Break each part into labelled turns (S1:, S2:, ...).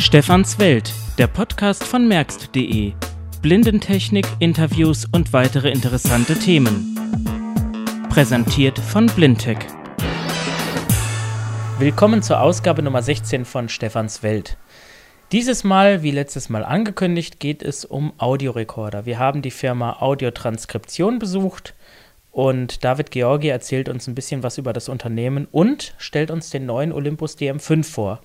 S1: Stefans Welt, der Podcast von merkst.de. Blindentechnik, Interviews und weitere interessante Themen. Präsentiert von Blindtech. Willkommen zur Ausgabe Nummer 16 von Stefans Welt. Dieses Mal, wie letztes Mal angekündigt, geht es um Audiorekorder. Wir haben die Firma Audiotranskription besucht und David Georgi erzählt uns ein bisschen was über das Unternehmen und stellt uns den neuen Olympus DM5 vor.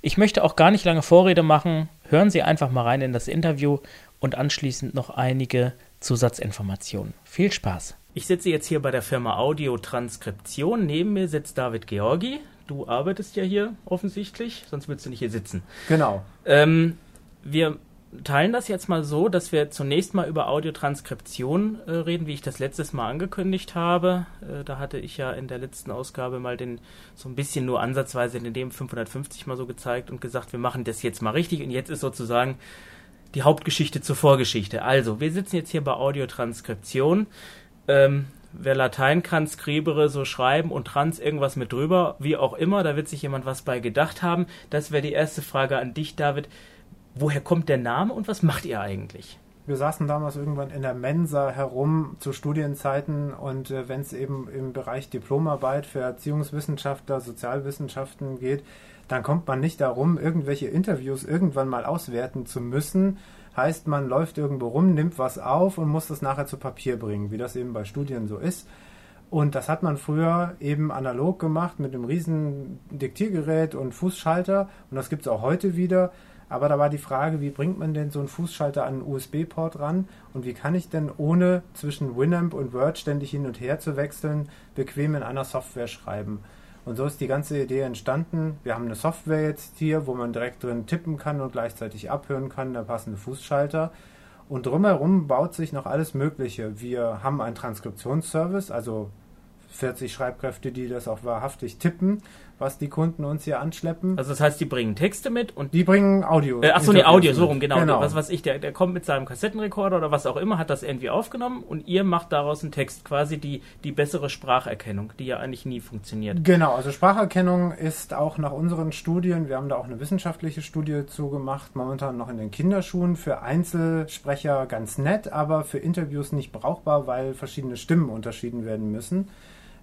S1: Ich möchte auch gar nicht lange Vorrede machen. Hören Sie einfach mal rein in das Interview und anschließend noch einige Zusatzinformationen. Viel Spaß. Ich sitze jetzt hier bei der Firma Audiotranskription. Neben mir sitzt David Georgi. Du arbeitest ja hier offensichtlich, sonst würdest du nicht hier sitzen.
S2: Genau.
S1: Ähm, wir teilen das jetzt mal so, dass wir zunächst mal über Audiotranskription äh, reden, wie ich das letztes Mal angekündigt habe. Äh, da hatte ich ja in der letzten Ausgabe mal den so ein bisschen nur ansatzweise in dem 550 mal so gezeigt und gesagt, wir machen das jetzt mal richtig und jetzt ist sozusagen die Hauptgeschichte zur Vorgeschichte. Also, wir sitzen jetzt hier bei Audiotranskription. Ähm, wer Latein kann, skribere, so schreiben und trans irgendwas mit drüber, wie auch immer, da wird sich jemand was bei gedacht haben. Das wäre die erste Frage an dich, David woher kommt der Name und was macht ihr eigentlich?
S2: Wir saßen damals irgendwann in der Mensa herum zu Studienzeiten und äh, wenn es eben im Bereich Diplomarbeit für Erziehungswissenschaftler, Sozialwissenschaften geht, dann kommt man nicht darum, irgendwelche Interviews irgendwann mal auswerten zu müssen. Heißt, man läuft irgendwo rum, nimmt was auf und muss das nachher zu Papier bringen, wie das eben bei Studien so ist. Und das hat man früher eben analog gemacht mit einem riesen Diktiergerät und Fußschalter. Und das gibt es auch heute wieder. Aber da war die Frage, wie bringt man denn so einen Fußschalter an einen USB-Port ran und wie kann ich denn ohne zwischen Winamp und Word ständig hin und her zu wechseln, bequem in einer Software schreiben. Und so ist die ganze Idee entstanden. Wir haben eine Software jetzt hier, wo man direkt drin tippen kann und gleichzeitig abhören kann, der passende Fußschalter. Und drumherum baut sich noch alles Mögliche. Wir haben einen Transkriptionsservice, also 40 Schreibkräfte, die das auch wahrhaftig tippen was die Kunden uns hier anschleppen.
S1: Also das heißt, die bringen Texte mit und
S2: die bringen Audio.
S1: Äh, Achso, nee, Audio, so rum, genau. genau. Was weiß ich, der, der kommt mit seinem Kassettenrekorder oder was auch immer, hat das irgendwie aufgenommen und ihr macht daraus einen Text, quasi die, die bessere Spracherkennung, die ja eigentlich nie funktioniert.
S2: Genau, also Spracherkennung ist auch nach unseren Studien, wir haben da auch eine wissenschaftliche Studie zugemacht, momentan noch in den Kinderschuhen, für Einzelsprecher ganz nett, aber für Interviews nicht brauchbar, weil verschiedene Stimmen unterschieden werden müssen.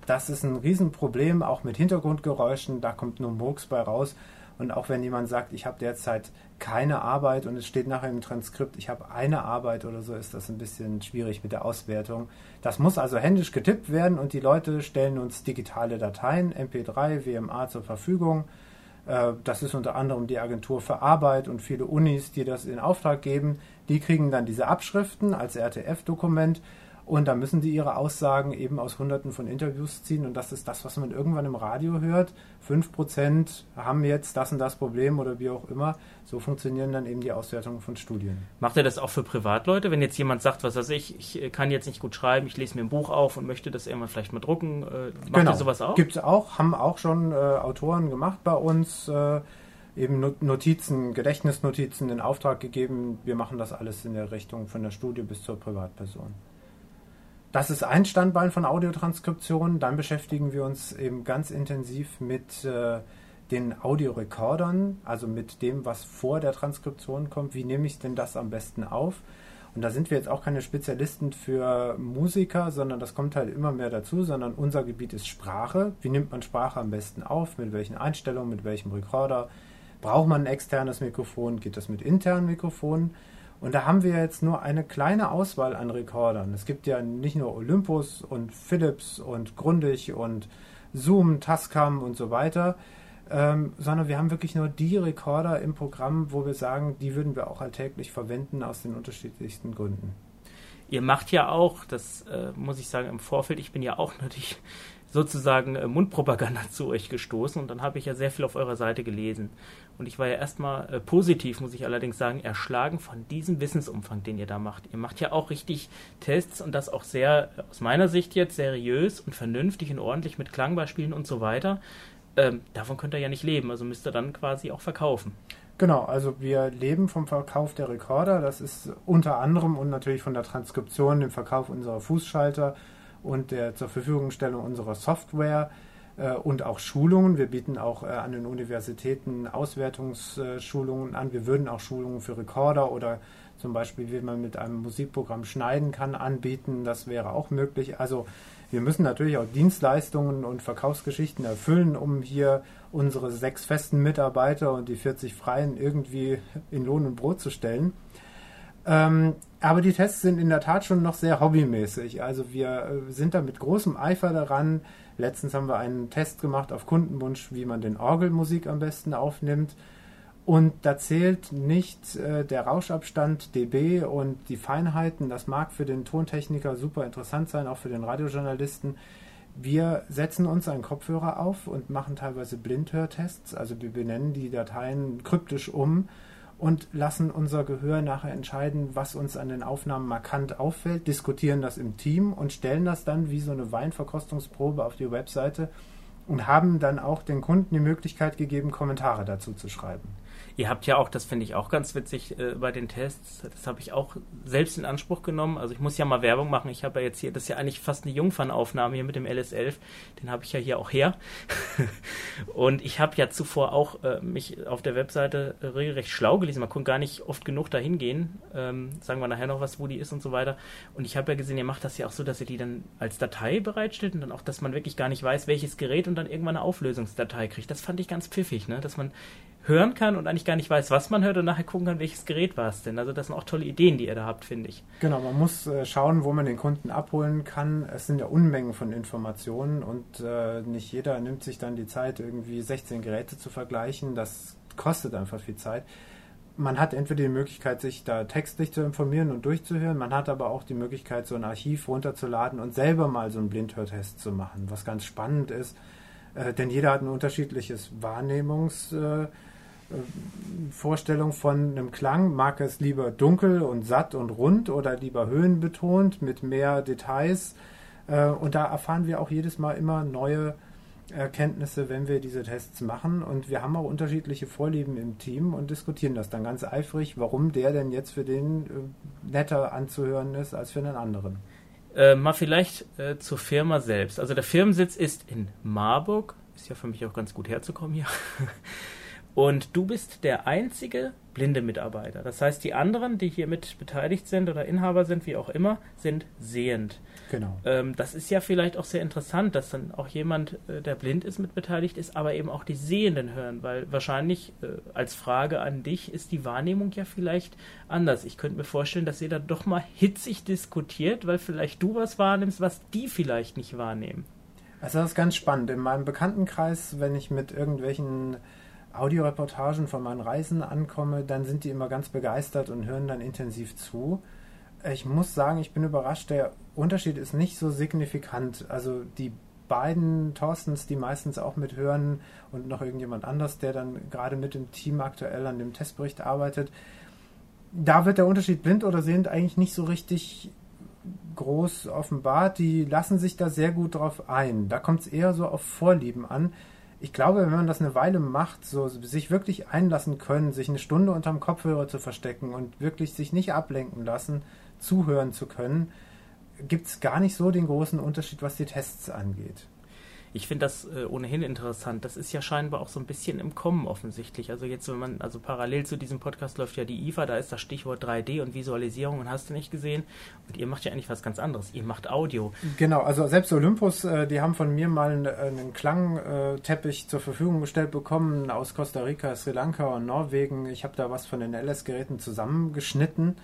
S2: Das ist ein Riesenproblem, auch mit Hintergrundgeräuschen, da kommt nur Murks bei raus. Und auch wenn jemand sagt, ich habe derzeit keine Arbeit und es steht nachher im Transkript, ich habe eine Arbeit oder so, ist das ein bisschen schwierig mit der Auswertung. Das muss also händisch getippt werden und die Leute stellen uns digitale Dateien, MP3, WMA zur Verfügung. Äh, das ist unter anderem die Agentur für Arbeit und viele Unis, die das in Auftrag geben. Die kriegen dann diese Abschriften als RTF-Dokument und da müssen die ihre Aussagen eben aus hunderten von Interviews ziehen. Und das ist das, was man irgendwann im Radio hört. Fünf Prozent haben jetzt das und das Problem oder wie auch immer. So funktionieren dann eben die Auswertungen von Studien.
S1: Macht ihr das auch für Privatleute? Wenn jetzt jemand sagt, was weiß ich, ich kann jetzt nicht gut schreiben, ich lese mir ein Buch auf und möchte das irgendwann vielleicht mal drucken. Äh, macht
S2: genau.
S1: ihr sowas auch?
S2: Gibt es auch, haben auch schon äh, Autoren gemacht bei uns. Äh, eben Notizen, Gedächtnisnotizen in Auftrag gegeben. Wir machen das alles in der Richtung von der Studie bis zur Privatperson. Das ist ein Standbein von Audiotranskription. Dann beschäftigen wir uns eben ganz intensiv mit äh, den Audiorekordern, also mit dem, was vor der Transkription kommt. Wie nehme ich denn das am besten auf? Und da sind wir jetzt auch keine Spezialisten für Musiker, sondern das kommt halt immer mehr dazu, sondern unser Gebiet ist Sprache. Wie nimmt man Sprache am besten auf? Mit welchen Einstellungen, mit welchem Rekorder? Braucht man ein externes Mikrofon? Geht das mit internen Mikrofonen? Und da haben wir jetzt nur eine kleine Auswahl an Rekordern. Es gibt ja nicht nur Olympus und Philips und Grundig und Zoom, Tascam und so weiter, ähm, sondern wir haben wirklich nur die Rekorder im Programm, wo wir sagen, die würden wir auch alltäglich verwenden aus den unterschiedlichsten Gründen.
S1: Ihr macht ja auch, das äh, muss ich sagen im Vorfeld, ich bin ja auch natürlich sozusagen äh, Mundpropaganda zu euch gestoßen und dann habe ich ja sehr viel auf eurer Seite gelesen. Und ich war ja erstmal äh, positiv, muss ich allerdings sagen, erschlagen von diesem Wissensumfang, den ihr da macht. Ihr macht ja auch richtig Tests und das auch sehr, aus meiner Sicht jetzt, seriös und vernünftig und ordentlich mit Klangbeispielen und so weiter. Ähm, davon könnt ihr ja nicht leben, also müsst ihr dann quasi auch verkaufen.
S2: Genau, also wir leben vom Verkauf der Rekorder. Das ist unter anderem und natürlich von der Transkription, dem Verkauf unserer Fußschalter und der zur Verfügungstellung unserer Software. Äh, und auch Schulungen. Wir bieten auch äh, an den Universitäten Auswertungsschulungen an. Wir würden auch Schulungen für Rekorder oder zum Beispiel, wie man mit einem Musikprogramm schneiden kann, anbieten. Das wäre auch möglich. Also wir müssen natürlich auch Dienstleistungen und Verkaufsgeschichten erfüllen, um hier unsere sechs festen Mitarbeiter und die 40 Freien irgendwie in Lohn und Brot zu stellen. Ähm, aber die Tests sind in der Tat schon noch sehr hobbymäßig. Also wir äh, sind da mit großem Eifer daran. Letztens haben wir einen Test gemacht auf Kundenwunsch, wie man den Orgelmusik am besten aufnimmt. Und da zählt nicht äh, der Rauschabstand dB und die Feinheiten. Das mag für den Tontechniker super interessant sein, auch für den Radiojournalisten. Wir setzen uns einen Kopfhörer auf und machen teilweise Blindhörtests. Also wir benennen die Dateien kryptisch um und lassen unser Gehör nachher entscheiden, was uns an den Aufnahmen markant auffällt, diskutieren das im Team und stellen das dann wie so eine Weinverkostungsprobe auf die Webseite und haben dann auch den Kunden die Möglichkeit gegeben, Kommentare dazu zu schreiben.
S1: Ihr habt ja auch, das finde ich auch ganz witzig äh, bei den Tests, das habe ich auch selbst in Anspruch genommen. Also ich muss ja mal Werbung machen. Ich habe ja jetzt hier, das ist ja eigentlich fast eine Jungfernaufnahme hier mit dem LS11. Den habe ich ja hier auch her. und ich habe ja zuvor auch äh, mich auf der Webseite regelrecht schlau gelesen. Man konnte gar nicht oft genug dahin gehen. Ähm, sagen wir nachher noch was, wo die ist und so weiter. Und ich habe ja gesehen, ihr macht das ja auch so, dass ihr die dann als Datei bereitstellt und dann auch, dass man wirklich gar nicht weiß, welches Gerät und dann irgendwann eine Auflösungsdatei kriegt. Das fand ich ganz pfiffig, ne? dass man hören kann und eigentlich gar nicht weiß, was man hört und nachher gucken kann, welches Gerät war es denn. Also das sind auch tolle Ideen, die ihr da habt, finde ich.
S2: Genau, man muss äh, schauen, wo man den Kunden abholen kann. Es sind ja Unmengen von Informationen und äh, nicht jeder nimmt sich dann die Zeit, irgendwie 16 Geräte zu vergleichen. Das kostet einfach viel Zeit. Man hat entweder die Möglichkeit, sich da textlich zu informieren und durchzuhören, man hat aber auch die Möglichkeit, so ein Archiv runterzuladen und selber mal so einen Blindhörtest zu machen, was ganz spannend ist, äh, denn jeder hat ein unterschiedliches Wahrnehmungs- äh, Vorstellung von einem Klang. Mag es lieber dunkel und satt und rund oder lieber höhenbetont mit mehr Details? Äh, und da erfahren wir auch jedes Mal immer neue Erkenntnisse, wenn wir diese Tests machen. Und wir haben auch unterschiedliche Vorlieben im Team und diskutieren das dann ganz eifrig, warum der denn jetzt für den äh, netter anzuhören ist als für einen anderen.
S1: Äh, mal vielleicht äh, zur Firma selbst. Also der Firmensitz ist in Marburg. Ist ja für mich auch ganz gut herzukommen hier. Und du bist der einzige blinde Mitarbeiter. Das heißt, die anderen, die hier mit beteiligt sind oder Inhaber sind, wie auch immer, sind sehend.
S2: Genau.
S1: Ähm, das ist ja vielleicht auch sehr interessant, dass dann auch jemand, äh, der blind ist, mit beteiligt ist, aber eben auch die Sehenden hören, weil wahrscheinlich äh, als Frage an dich ist die Wahrnehmung ja vielleicht anders. Ich könnte mir vorstellen, dass ihr da doch mal hitzig diskutiert, weil vielleicht du was wahrnimmst, was die vielleicht nicht wahrnehmen.
S2: Also das ist ganz spannend. In meinem Bekanntenkreis, wenn ich mit irgendwelchen Audioreportagen von meinen Reisen ankomme, dann sind die immer ganz begeistert und hören dann intensiv zu. Ich muss sagen, ich bin überrascht, der Unterschied ist nicht so signifikant. Also die beiden Thorstens, die meistens auch mithören und noch irgendjemand anders, der dann gerade mit dem Team aktuell an dem Testbericht arbeitet, da wird der Unterschied blind oder sehend eigentlich nicht so richtig groß offenbart. Die lassen sich da sehr gut drauf ein. Da kommt es eher so auf Vorlieben an ich glaube, wenn man das eine Weile macht, so sich wirklich einlassen können, sich eine Stunde unterm Kopfhörer zu verstecken und wirklich sich nicht ablenken lassen, zuhören zu können, gibt es gar nicht so den großen Unterschied, was die Tests angeht.
S1: Ich finde das äh, ohnehin interessant. Das ist ja scheinbar auch so ein bisschen im Kommen offensichtlich. Also jetzt, wenn man, also parallel zu diesem Podcast läuft ja die IFA, da ist das Stichwort 3D und Visualisierung und hast du nicht gesehen. Und ihr macht ja eigentlich was ganz anderes. Ihr macht Audio.
S2: Genau, also selbst Olympus, äh, die haben von mir mal einen, einen Klangteppich zur Verfügung gestellt bekommen aus Costa Rica, Sri Lanka und Norwegen. Ich habe da was von den LS-Geräten zusammengeschnitten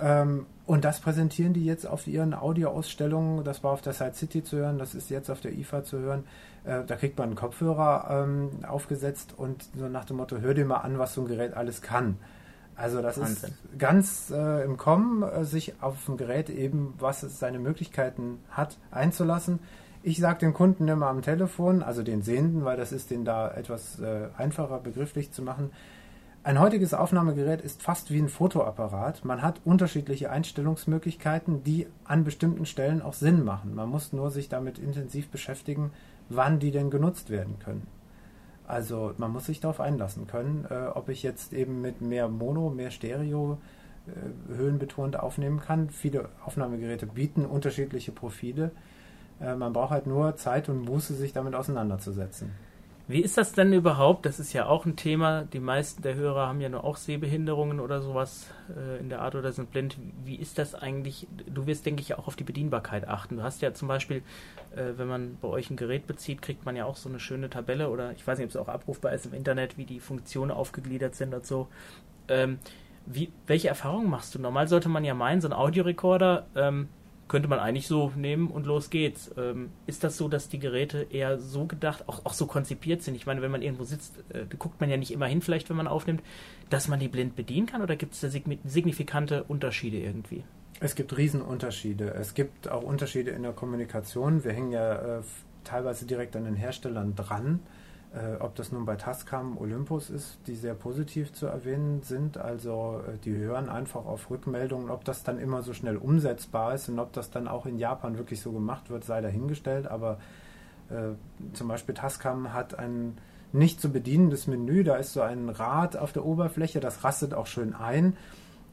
S2: ähm, und das präsentieren die jetzt auf ihren Audioausstellungen. Das war auf der Side City zu hören, das ist jetzt auf der IFA zu hören. Äh, da kriegt man einen Kopfhörer ähm, aufgesetzt und so nach dem Motto, hör dir mal an, was so ein Gerät alles kann. Also das Wahnsinn. ist ganz äh, im Kommen, äh, sich auf ein Gerät eben, was es seine Möglichkeiten hat, einzulassen. Ich sage den Kunden immer am Telefon, also den Sehenden, weil das ist den da etwas äh, einfacher begrifflich zu machen, ein heutiges Aufnahmegerät ist fast wie ein Fotoapparat. Man hat unterschiedliche Einstellungsmöglichkeiten, die an bestimmten Stellen auch Sinn machen. Man muss nur sich damit intensiv beschäftigen, wann die denn genutzt werden können. Also man muss sich darauf einlassen können, äh, ob ich jetzt eben mit mehr Mono, mehr Stereo äh, höhenbetont aufnehmen kann. Viele Aufnahmegeräte bieten unterschiedliche Profile. Äh, man braucht halt nur Zeit und Muße, sich damit auseinanderzusetzen.
S1: Wie ist das denn überhaupt? Das ist ja auch ein Thema. Die meisten der Hörer haben ja nur auch Sehbehinderungen oder sowas äh, in der Art oder sind blind. Wie ist das eigentlich? Du wirst, denke ich, auch auf die Bedienbarkeit achten. Du hast ja zum Beispiel, äh, wenn man bei euch ein Gerät bezieht, kriegt man ja auch so eine schöne Tabelle oder ich weiß nicht, ob es auch abrufbar ist im Internet, wie die Funktionen aufgegliedert sind und so. Ähm, wie, welche Erfahrungen machst du? Normal sollte man ja meinen, so ein Audiorekorder ähm, könnte man eigentlich so nehmen und los geht's. Ähm, ist das so, dass die Geräte eher so gedacht, auch, auch so konzipiert sind? Ich meine, wenn man irgendwo sitzt, äh, guckt man ja nicht immer hin, vielleicht, wenn man aufnimmt, dass man die blind bedienen kann oder gibt es da signifikante Unterschiede irgendwie?
S2: Es gibt Riesenunterschiede. Es gibt auch Unterschiede in der Kommunikation. Wir hängen ja äh, teilweise direkt an den Herstellern dran. Äh, ob das nun bei Tascam Olympus ist, die sehr positiv zu erwähnen sind. Also äh, die hören einfach auf Rückmeldungen. Ob das dann immer so schnell umsetzbar ist und ob das dann auch in Japan wirklich so gemacht wird, sei dahingestellt. Aber äh, zum Beispiel Tascam hat ein nicht zu bedienendes Menü. Da ist so ein Rad auf der Oberfläche, das rastet auch schön ein.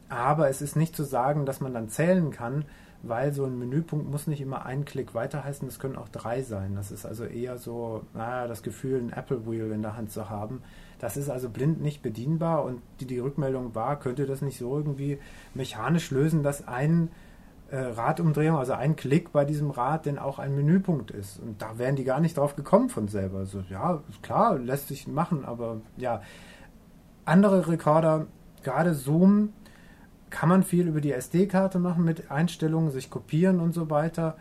S2: Aber es ist nicht zu sagen, dass man dann zählen kann, weil so ein Menüpunkt muss nicht immer ein Klick weiter heißen, es können auch drei sein. Das ist also eher so, naja, das Gefühl, ein Apple Wheel in der Hand zu haben. Das ist also blind nicht bedienbar und die, die Rückmeldung war, könnt ihr das nicht so irgendwie mechanisch lösen, dass ein äh, Radumdrehung, also ein Klick bei diesem Rad, denn auch ein Menüpunkt ist. Und da wären die gar nicht drauf gekommen von selber. So, ja, klar, lässt sich machen, aber ja. Andere Rekorder, gerade Zoom, kann man viel über die SD-Karte machen mit Einstellungen, sich kopieren und so weiter.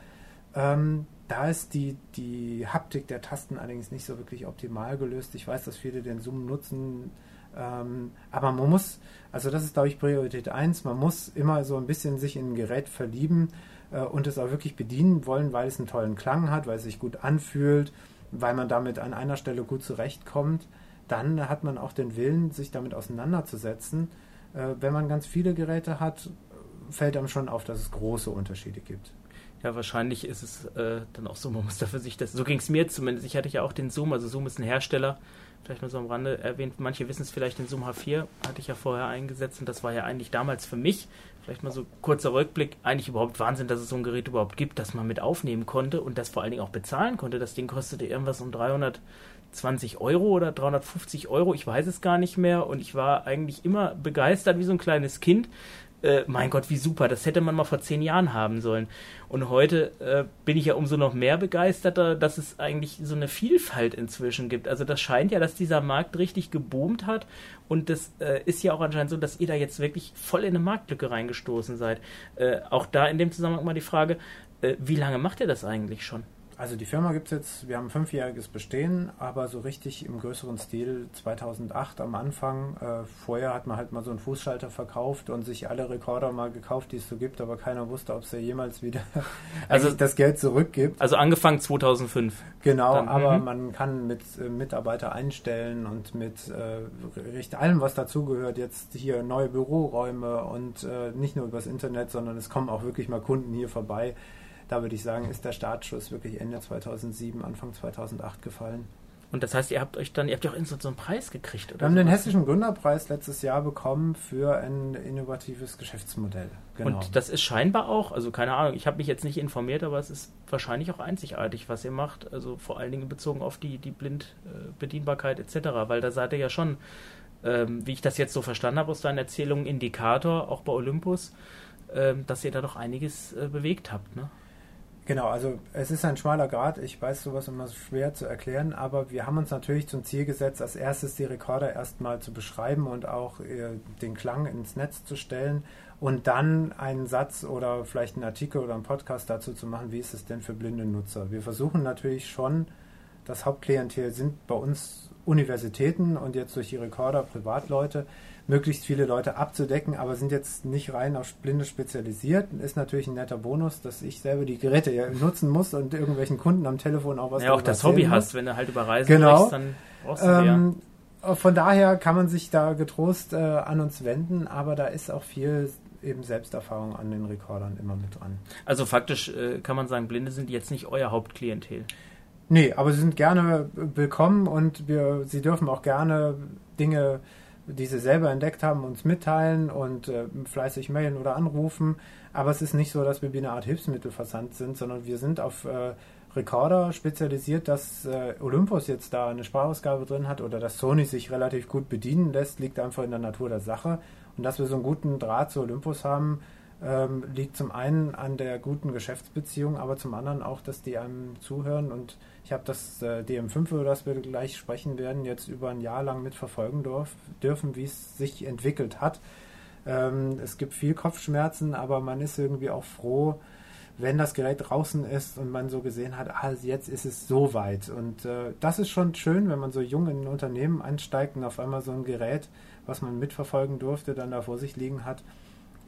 S2: Ähm, da ist die, die Haptik der Tasten allerdings nicht so wirklich optimal gelöst. Ich weiß, dass viele den Zoom nutzen, ähm, aber man muss, also das ist, glaube ich, Priorität 1, man muss immer so ein bisschen sich in ein Gerät verlieben äh, und es auch wirklich bedienen wollen, weil es einen tollen Klang hat, weil es sich gut anfühlt, weil man damit an einer Stelle gut zurechtkommt. Dann hat man auch den Willen, sich damit auseinanderzusetzen wenn man ganz viele Geräte hat, fällt einem schon auf, dass es große Unterschiede gibt.
S1: Ja, wahrscheinlich ist es äh, dann auch so, man muss dafür sich das. So ging es mir zumindest. Ich hatte ja auch den Zoom, also Zoom ist ein Hersteller, vielleicht mal so am Rande erwähnt. Manche wissen es vielleicht, den Zoom H4 hatte ich ja vorher eingesetzt und das war ja eigentlich damals für mich, vielleicht mal so kurzer Rückblick, eigentlich überhaupt Wahnsinn, dass es so ein Gerät überhaupt gibt, das man mit aufnehmen konnte und das vor allen Dingen auch bezahlen konnte. Das Ding kostete irgendwas um 300 20 Euro oder 350 Euro, ich weiß es gar nicht mehr. Und ich war eigentlich immer begeistert wie so ein kleines Kind. Äh, mein Gott, wie super, das hätte man mal vor zehn Jahren haben sollen. Und heute äh, bin ich ja umso noch mehr begeisterter, dass es eigentlich so eine Vielfalt inzwischen gibt. Also das scheint ja, dass dieser Markt richtig geboomt hat. Und das äh, ist ja auch anscheinend so, dass ihr da jetzt wirklich voll in eine Marktlücke reingestoßen seid. Äh, auch da in dem Zusammenhang mal die Frage, äh, wie lange macht ihr das eigentlich schon?
S2: Also die Firma gibt es jetzt, wir haben fünfjähriges Bestehen, aber so richtig im größeren Stil 2008 am Anfang. Äh, vorher hat man halt mal so einen Fußschalter verkauft und sich alle Rekorder mal gekauft, die es so gibt, aber keiner wusste, ob es ja jemals wieder also das Geld zurückgibt.
S1: Also angefangen 2005.
S2: Genau, Dann, aber mhm. man kann mit äh, Mitarbeiter einstellen und mit äh, allem, was dazugehört, jetzt hier neue Büroräume und äh, nicht nur übers Internet, sondern es kommen auch wirklich mal Kunden hier vorbei da würde ich sagen, ist der Startschuss wirklich Ende 2007, Anfang 2008 gefallen.
S1: Und das heißt, ihr habt euch dann, ihr habt ja auch so einen Preis gekriegt,
S2: oder? Wir haben den Hessischen Gründerpreis letztes Jahr bekommen für ein innovatives Geschäftsmodell.
S1: Genau. Und das ist scheinbar auch, also keine Ahnung, ich habe mich jetzt nicht informiert, aber es ist wahrscheinlich auch einzigartig, was ihr macht. Also vor allen Dingen bezogen auf die, die Blindbedienbarkeit äh, etc., weil da seid ihr ja schon, ähm, wie ich das jetzt so verstanden habe aus deinen Erzählungen, Indikator, auch bei Olympus, ähm, dass ihr da doch einiges äh, bewegt habt, ne?
S2: Genau, also es ist ein schmaler Grad. Ich weiß sowas immer schwer zu erklären, aber wir haben uns natürlich zum Ziel gesetzt, als erstes die Rekorder erstmal zu beschreiben und auch äh, den Klang ins Netz zu stellen und dann einen Satz oder vielleicht einen Artikel oder einen Podcast dazu zu machen, wie ist es denn für blinde Nutzer. Wir versuchen natürlich schon, das Hauptklientel sind bei uns Universitäten und jetzt durch die Rekorder Privatleute möglichst viele Leute abzudecken, aber sind jetzt nicht rein auf Blinde spezialisiert. Ist natürlich ein netter Bonus, dass ich selber die Geräte ja nutzen muss und irgendwelchen Kunden am Telefon auch was
S1: Ja, auch das Hobby muss. hast, wenn du halt über Reisen
S2: genau. Sprichst, dann brauchst du ähm, Von daher kann man sich da getrost äh, an uns wenden, aber da ist auch viel eben Selbsterfahrung an den Rekordern immer mit dran.
S1: Also faktisch äh, kann man sagen, Blinde sind jetzt nicht euer Hauptklientel.
S2: Nee, aber sie sind gerne willkommen und wir, sie dürfen auch gerne Dinge die sie selber entdeckt haben, uns mitteilen und äh, fleißig mailen oder anrufen. Aber es ist nicht so, dass wir wie eine Art Hilfsmittelversand sind, sondern wir sind auf, äh, Recorder spezialisiert, dass äh, Olympus jetzt da eine Sprachausgabe drin hat oder dass Sony sich relativ gut bedienen lässt, liegt einfach in der Natur der Sache. Und dass wir so einen guten Draht zu Olympus haben, ähm, liegt zum einen an der guten Geschäftsbeziehung, aber zum anderen auch, dass die einem zuhören. Und ich habe das äh, DM5, über das wir gleich sprechen werden, jetzt über ein Jahr lang mitverfolgen dorf, dürfen, wie es sich entwickelt hat. Ähm, es gibt viel Kopfschmerzen, aber man ist irgendwie auch froh, wenn das Gerät draußen ist und man so gesehen hat, ah, jetzt ist es so weit. Und äh, das ist schon schön, wenn man so jung in ein Unternehmen einsteigt und auf einmal so ein Gerät, was man mitverfolgen durfte, dann da vor sich liegen hat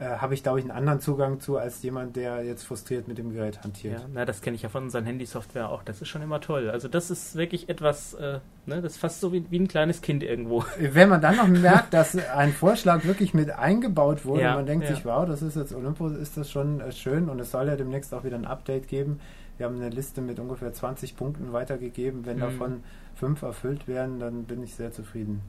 S2: äh, habe ich, glaube ich, einen anderen Zugang zu als jemand, der jetzt frustriert mit dem Gerät hantiert.
S1: Ja, na, das kenne ich ja von unseren Handysoftware auch. Das ist schon immer toll. Also das ist wirklich etwas, äh, ne, das ist fast so wie, wie ein kleines Kind irgendwo.
S2: Wenn man dann noch merkt, dass ein Vorschlag wirklich mit eingebaut wurde ja, und man denkt ja. sich, wow, das ist jetzt Olympus, ist das schon äh, schön und es soll ja demnächst auch wieder ein Update geben. Wir haben eine Liste mit ungefähr 20 Punkten weitergegeben. Wenn mhm. davon fünf erfüllt werden, dann bin ich sehr zufrieden.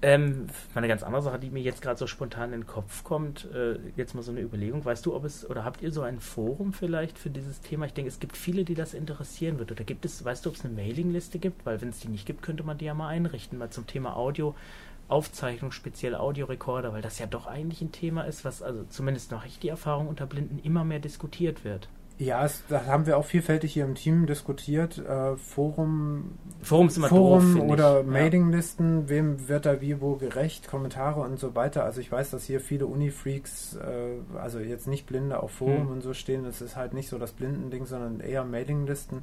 S1: Ähm, eine ganz andere Sache, die mir jetzt gerade so spontan in den Kopf kommt, äh, jetzt mal so eine Überlegung. Weißt du, ob es, oder habt ihr so ein Forum vielleicht für dieses Thema? Ich denke, es gibt viele, die das interessieren wird. Oder gibt es, weißt du, ob es eine Mailingliste gibt? Weil wenn es die nicht gibt, könnte man die ja mal einrichten, mal zum Thema Audio. Aufzeichnung, speziell Audiorekorder, weil das ja doch eigentlich ein Thema ist, was also zumindest nach ich die Erfahrung unter Blinden immer mehr diskutiert wird.
S2: Ja, es, das haben wir auch vielfältig hier im Team diskutiert. Äh, Forum,
S1: Forum, immer
S2: Forum
S1: doof,
S2: oder Mailinglisten, ja. wem wird da wie wo gerecht, Kommentare und so weiter. Also ich weiß, dass hier viele Uni-Freaks, äh, also jetzt nicht Blinde auf Forum hm. und so stehen. Das ist halt nicht so das Blindending, sondern eher Mailinglisten.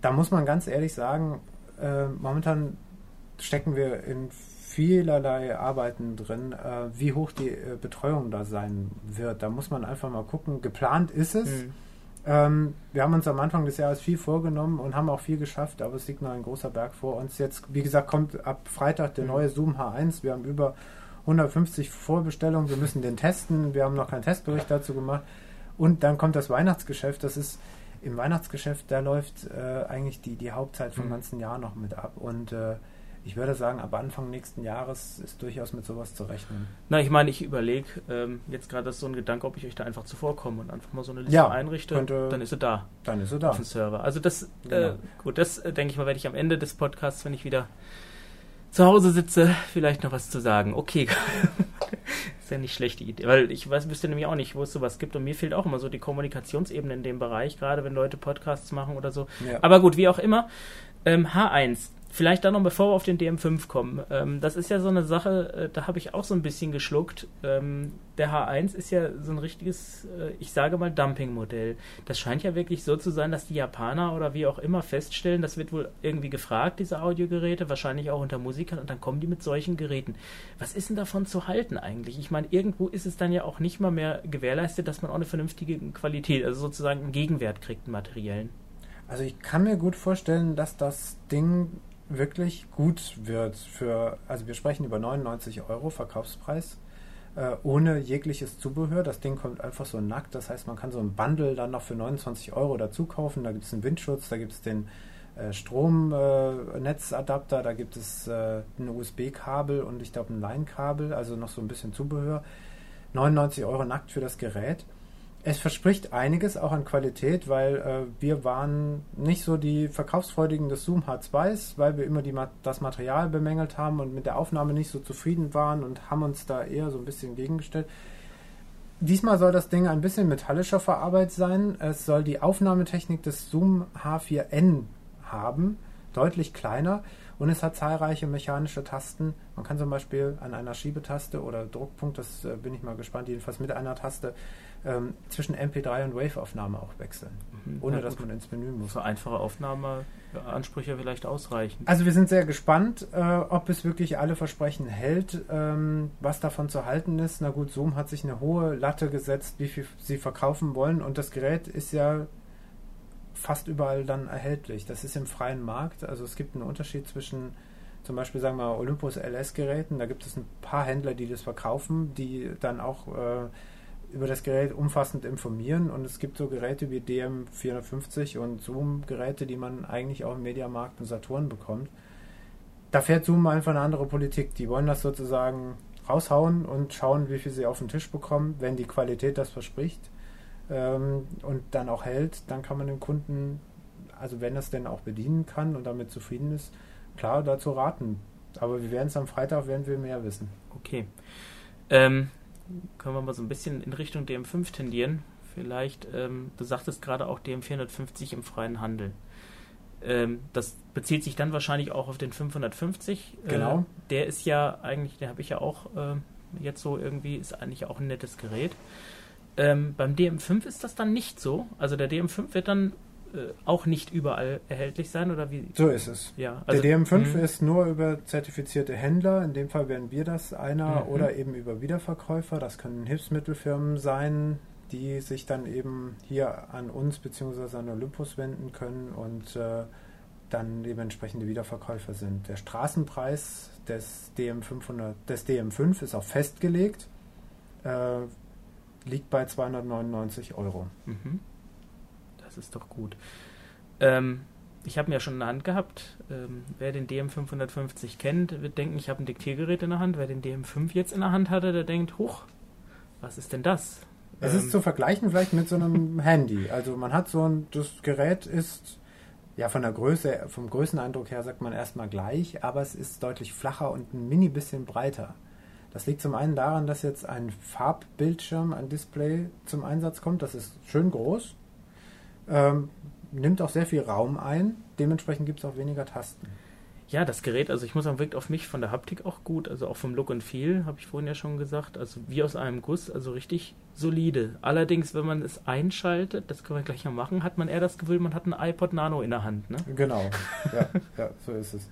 S2: Da muss man ganz ehrlich sagen, äh, momentan stecken wir in vielerlei Arbeiten drin, äh, wie hoch die äh, Betreuung da sein wird. Da muss man einfach mal gucken. Geplant ist es. Hm ähm, wir haben uns am Anfang des Jahres viel vorgenommen und haben auch viel geschafft, aber es liegt noch ein großer Berg vor uns. Jetzt, wie gesagt, kommt ab Freitag der mhm. neue Zoom H1. Wir haben über 150 Vorbestellungen. Wir müssen den testen. Wir haben noch keinen Testbericht dazu gemacht. Und dann kommt das Weihnachtsgeschäft. Das ist im Weihnachtsgeschäft, da läuft äh, eigentlich die, die Hauptzeit vom mhm. ganzen Jahr noch mit ab. Und äh, ich würde sagen, ab Anfang nächsten Jahres ist durchaus mit sowas zu rechnen.
S1: Na, ich meine, ich überlege ähm, jetzt gerade so ein Gedanke, ob ich euch da einfach zuvorkomme und einfach mal so eine Liste ja, einrichte. Könnte, dann ist sie da.
S2: Dann ist sie da.
S1: Auf dem Server. Also das, äh, genau. äh, gut, das äh, denke ich mal, werde ich am Ende des Podcasts, wenn ich wieder zu Hause sitze, vielleicht noch was zu sagen. Okay. ist ja nicht schlechte Idee. Weil ich weiß, wüsste nämlich auch nicht, wo es sowas gibt. Und mir fehlt auch immer so die Kommunikationsebene in dem Bereich, gerade wenn Leute Podcasts machen oder so. Ja. Aber gut, wie auch immer. Ähm, H1 Vielleicht dann noch, bevor wir auf den DM5 kommen. Ähm, das ist ja so eine Sache, äh, da habe ich auch so ein bisschen geschluckt. Ähm, der H1 ist ja so ein richtiges, äh, ich sage mal, Dumping-Modell. Das scheint ja wirklich so zu sein, dass die Japaner oder wie auch immer feststellen, das wird wohl irgendwie gefragt, diese Audiogeräte, wahrscheinlich auch unter Musikern, und dann kommen die mit solchen Geräten. Was ist denn davon zu halten eigentlich? Ich meine, irgendwo ist es dann ja auch nicht mal mehr gewährleistet, dass man auch eine vernünftige Qualität, also sozusagen einen Gegenwert kriegt, einen materiellen.
S2: Also ich kann mir gut vorstellen, dass das Ding wirklich gut wird für, also wir sprechen über 99 Euro Verkaufspreis, äh, ohne jegliches Zubehör. Das Ding kommt einfach so nackt, das heißt, man kann so ein Bundle dann noch für 29 Euro dazu kaufen. Da gibt es einen Windschutz, da gibt es den äh, Stromnetzadapter, da gibt es äh, ein USB-Kabel und ich glaube ein Line-Kabel, also noch so ein bisschen Zubehör. 99 Euro nackt für das Gerät es verspricht einiges auch an Qualität, weil äh, wir waren nicht so die Verkaufsfreudigen des Zoom H2s, weil wir immer die, das Material bemängelt haben und mit der Aufnahme nicht so zufrieden waren und haben uns da eher so ein bisschen gegengestellt. Diesmal soll das Ding ein bisschen metallischer verarbeitet sein. Es soll die Aufnahmetechnik des Zoom H4n haben, deutlich kleiner und es hat zahlreiche mechanische Tasten. Man kann zum Beispiel an einer Schiebetaste oder Druckpunkt, das äh, bin ich mal gespannt, jedenfalls mit einer Taste ähm, zwischen MP3 und Wave-Aufnahme auch wechseln, mhm. ohne ja, dass man ins Menü muss.
S1: Für einfache Aufnahmeansprüche vielleicht ausreichen.
S2: Also wir sind sehr gespannt, äh, ob es wirklich alle Versprechen hält, ähm, was davon zu halten ist. Na gut, Zoom hat sich eine hohe Latte gesetzt, wie viel sie verkaufen wollen und das Gerät ist ja fast überall dann erhältlich. Das ist im freien Markt, also es gibt einen Unterschied zwischen zum Beispiel sagen wir Olympus LS-Geräten, da gibt es ein paar Händler, die das verkaufen, die dann auch äh, über das Gerät umfassend informieren und es gibt so Geräte wie DM450 und Zoom-Geräte, die man eigentlich auch im Mediamarkt und Saturn bekommt. Da fährt Zoom einfach eine andere Politik. Die wollen das sozusagen raushauen und schauen, wie viel sie auf den Tisch bekommen. Wenn die Qualität das verspricht ähm, und dann auch hält, dann kann man dem Kunden also wenn es denn auch bedienen kann und damit zufrieden ist, klar dazu raten. Aber wir werden es am Freitag, werden wir mehr wissen.
S1: Okay. Ähm, können wir mal so ein bisschen in Richtung DM5 tendieren? Vielleicht, ähm, du sagtest gerade auch DM450 im freien Handel. Ähm, das bezieht sich dann wahrscheinlich auch auf den 550.
S2: Genau.
S1: Äh, der ist ja eigentlich, den habe ich ja auch äh, jetzt so irgendwie, ist eigentlich auch ein nettes Gerät. Ähm, beim DM5 ist das dann nicht so. Also der DM5 wird dann äh, auch nicht überall erhältlich sein oder wie?
S2: So ist es.
S1: Ja, also,
S2: der DM5
S1: mh.
S2: ist nur über zertifizierte Händler, in dem Fall wären wir das einer,
S1: Mhm.
S2: oder eben über Wiederverkäufer. Das können Hilfsmittelfirmen sein, die sich dann eben hier an uns bzw. an Olympus wenden können und äh, dann eben entsprechende Wiederverkäufer sind. Der Straßenpreis des DM500, des DM5 ist auch festgelegt, äh, liegt bei 299 Euro.
S1: Mhm. Ist doch gut. Ähm, ich habe ihn ja schon in der Hand gehabt. Ähm, wer den DM550 kennt, wird denken, ich habe ein Diktiergerät in der Hand. Wer den DM5 jetzt in der Hand hatte, der denkt, huch, was ist denn das?
S2: Es
S1: Ähm,
S2: ist zu vergleichen vielleicht mit so einem Handy. Also man hat so ein, das Gerät ist ja von der Größe, vom Größeneindruck her sagt man erstmal gleich, aber es ist deutlich flacher und ein mini bisschen breiter. Das liegt zum einen daran, dass jetzt ein Farbbildschirm, ein Display zum Einsatz kommt. Das ist schön groß, ähm, nimmt auch sehr viel Raum ein. Dementsprechend gibt es auch weniger Tasten.
S1: Ja, das Gerät, also ich muss sagen, wirkt auf mich von der Haptik auch gut, also auch vom Look und Feel, habe ich vorhin ja schon gesagt, also wie aus einem Guss, also richtig solide. Allerdings, wenn man es einschaltet, das können wir gleich mal machen, hat man eher das Gefühl, man hat ein iPod Nano in der Hand, ne?
S2: Genau, ja, ja so ist es.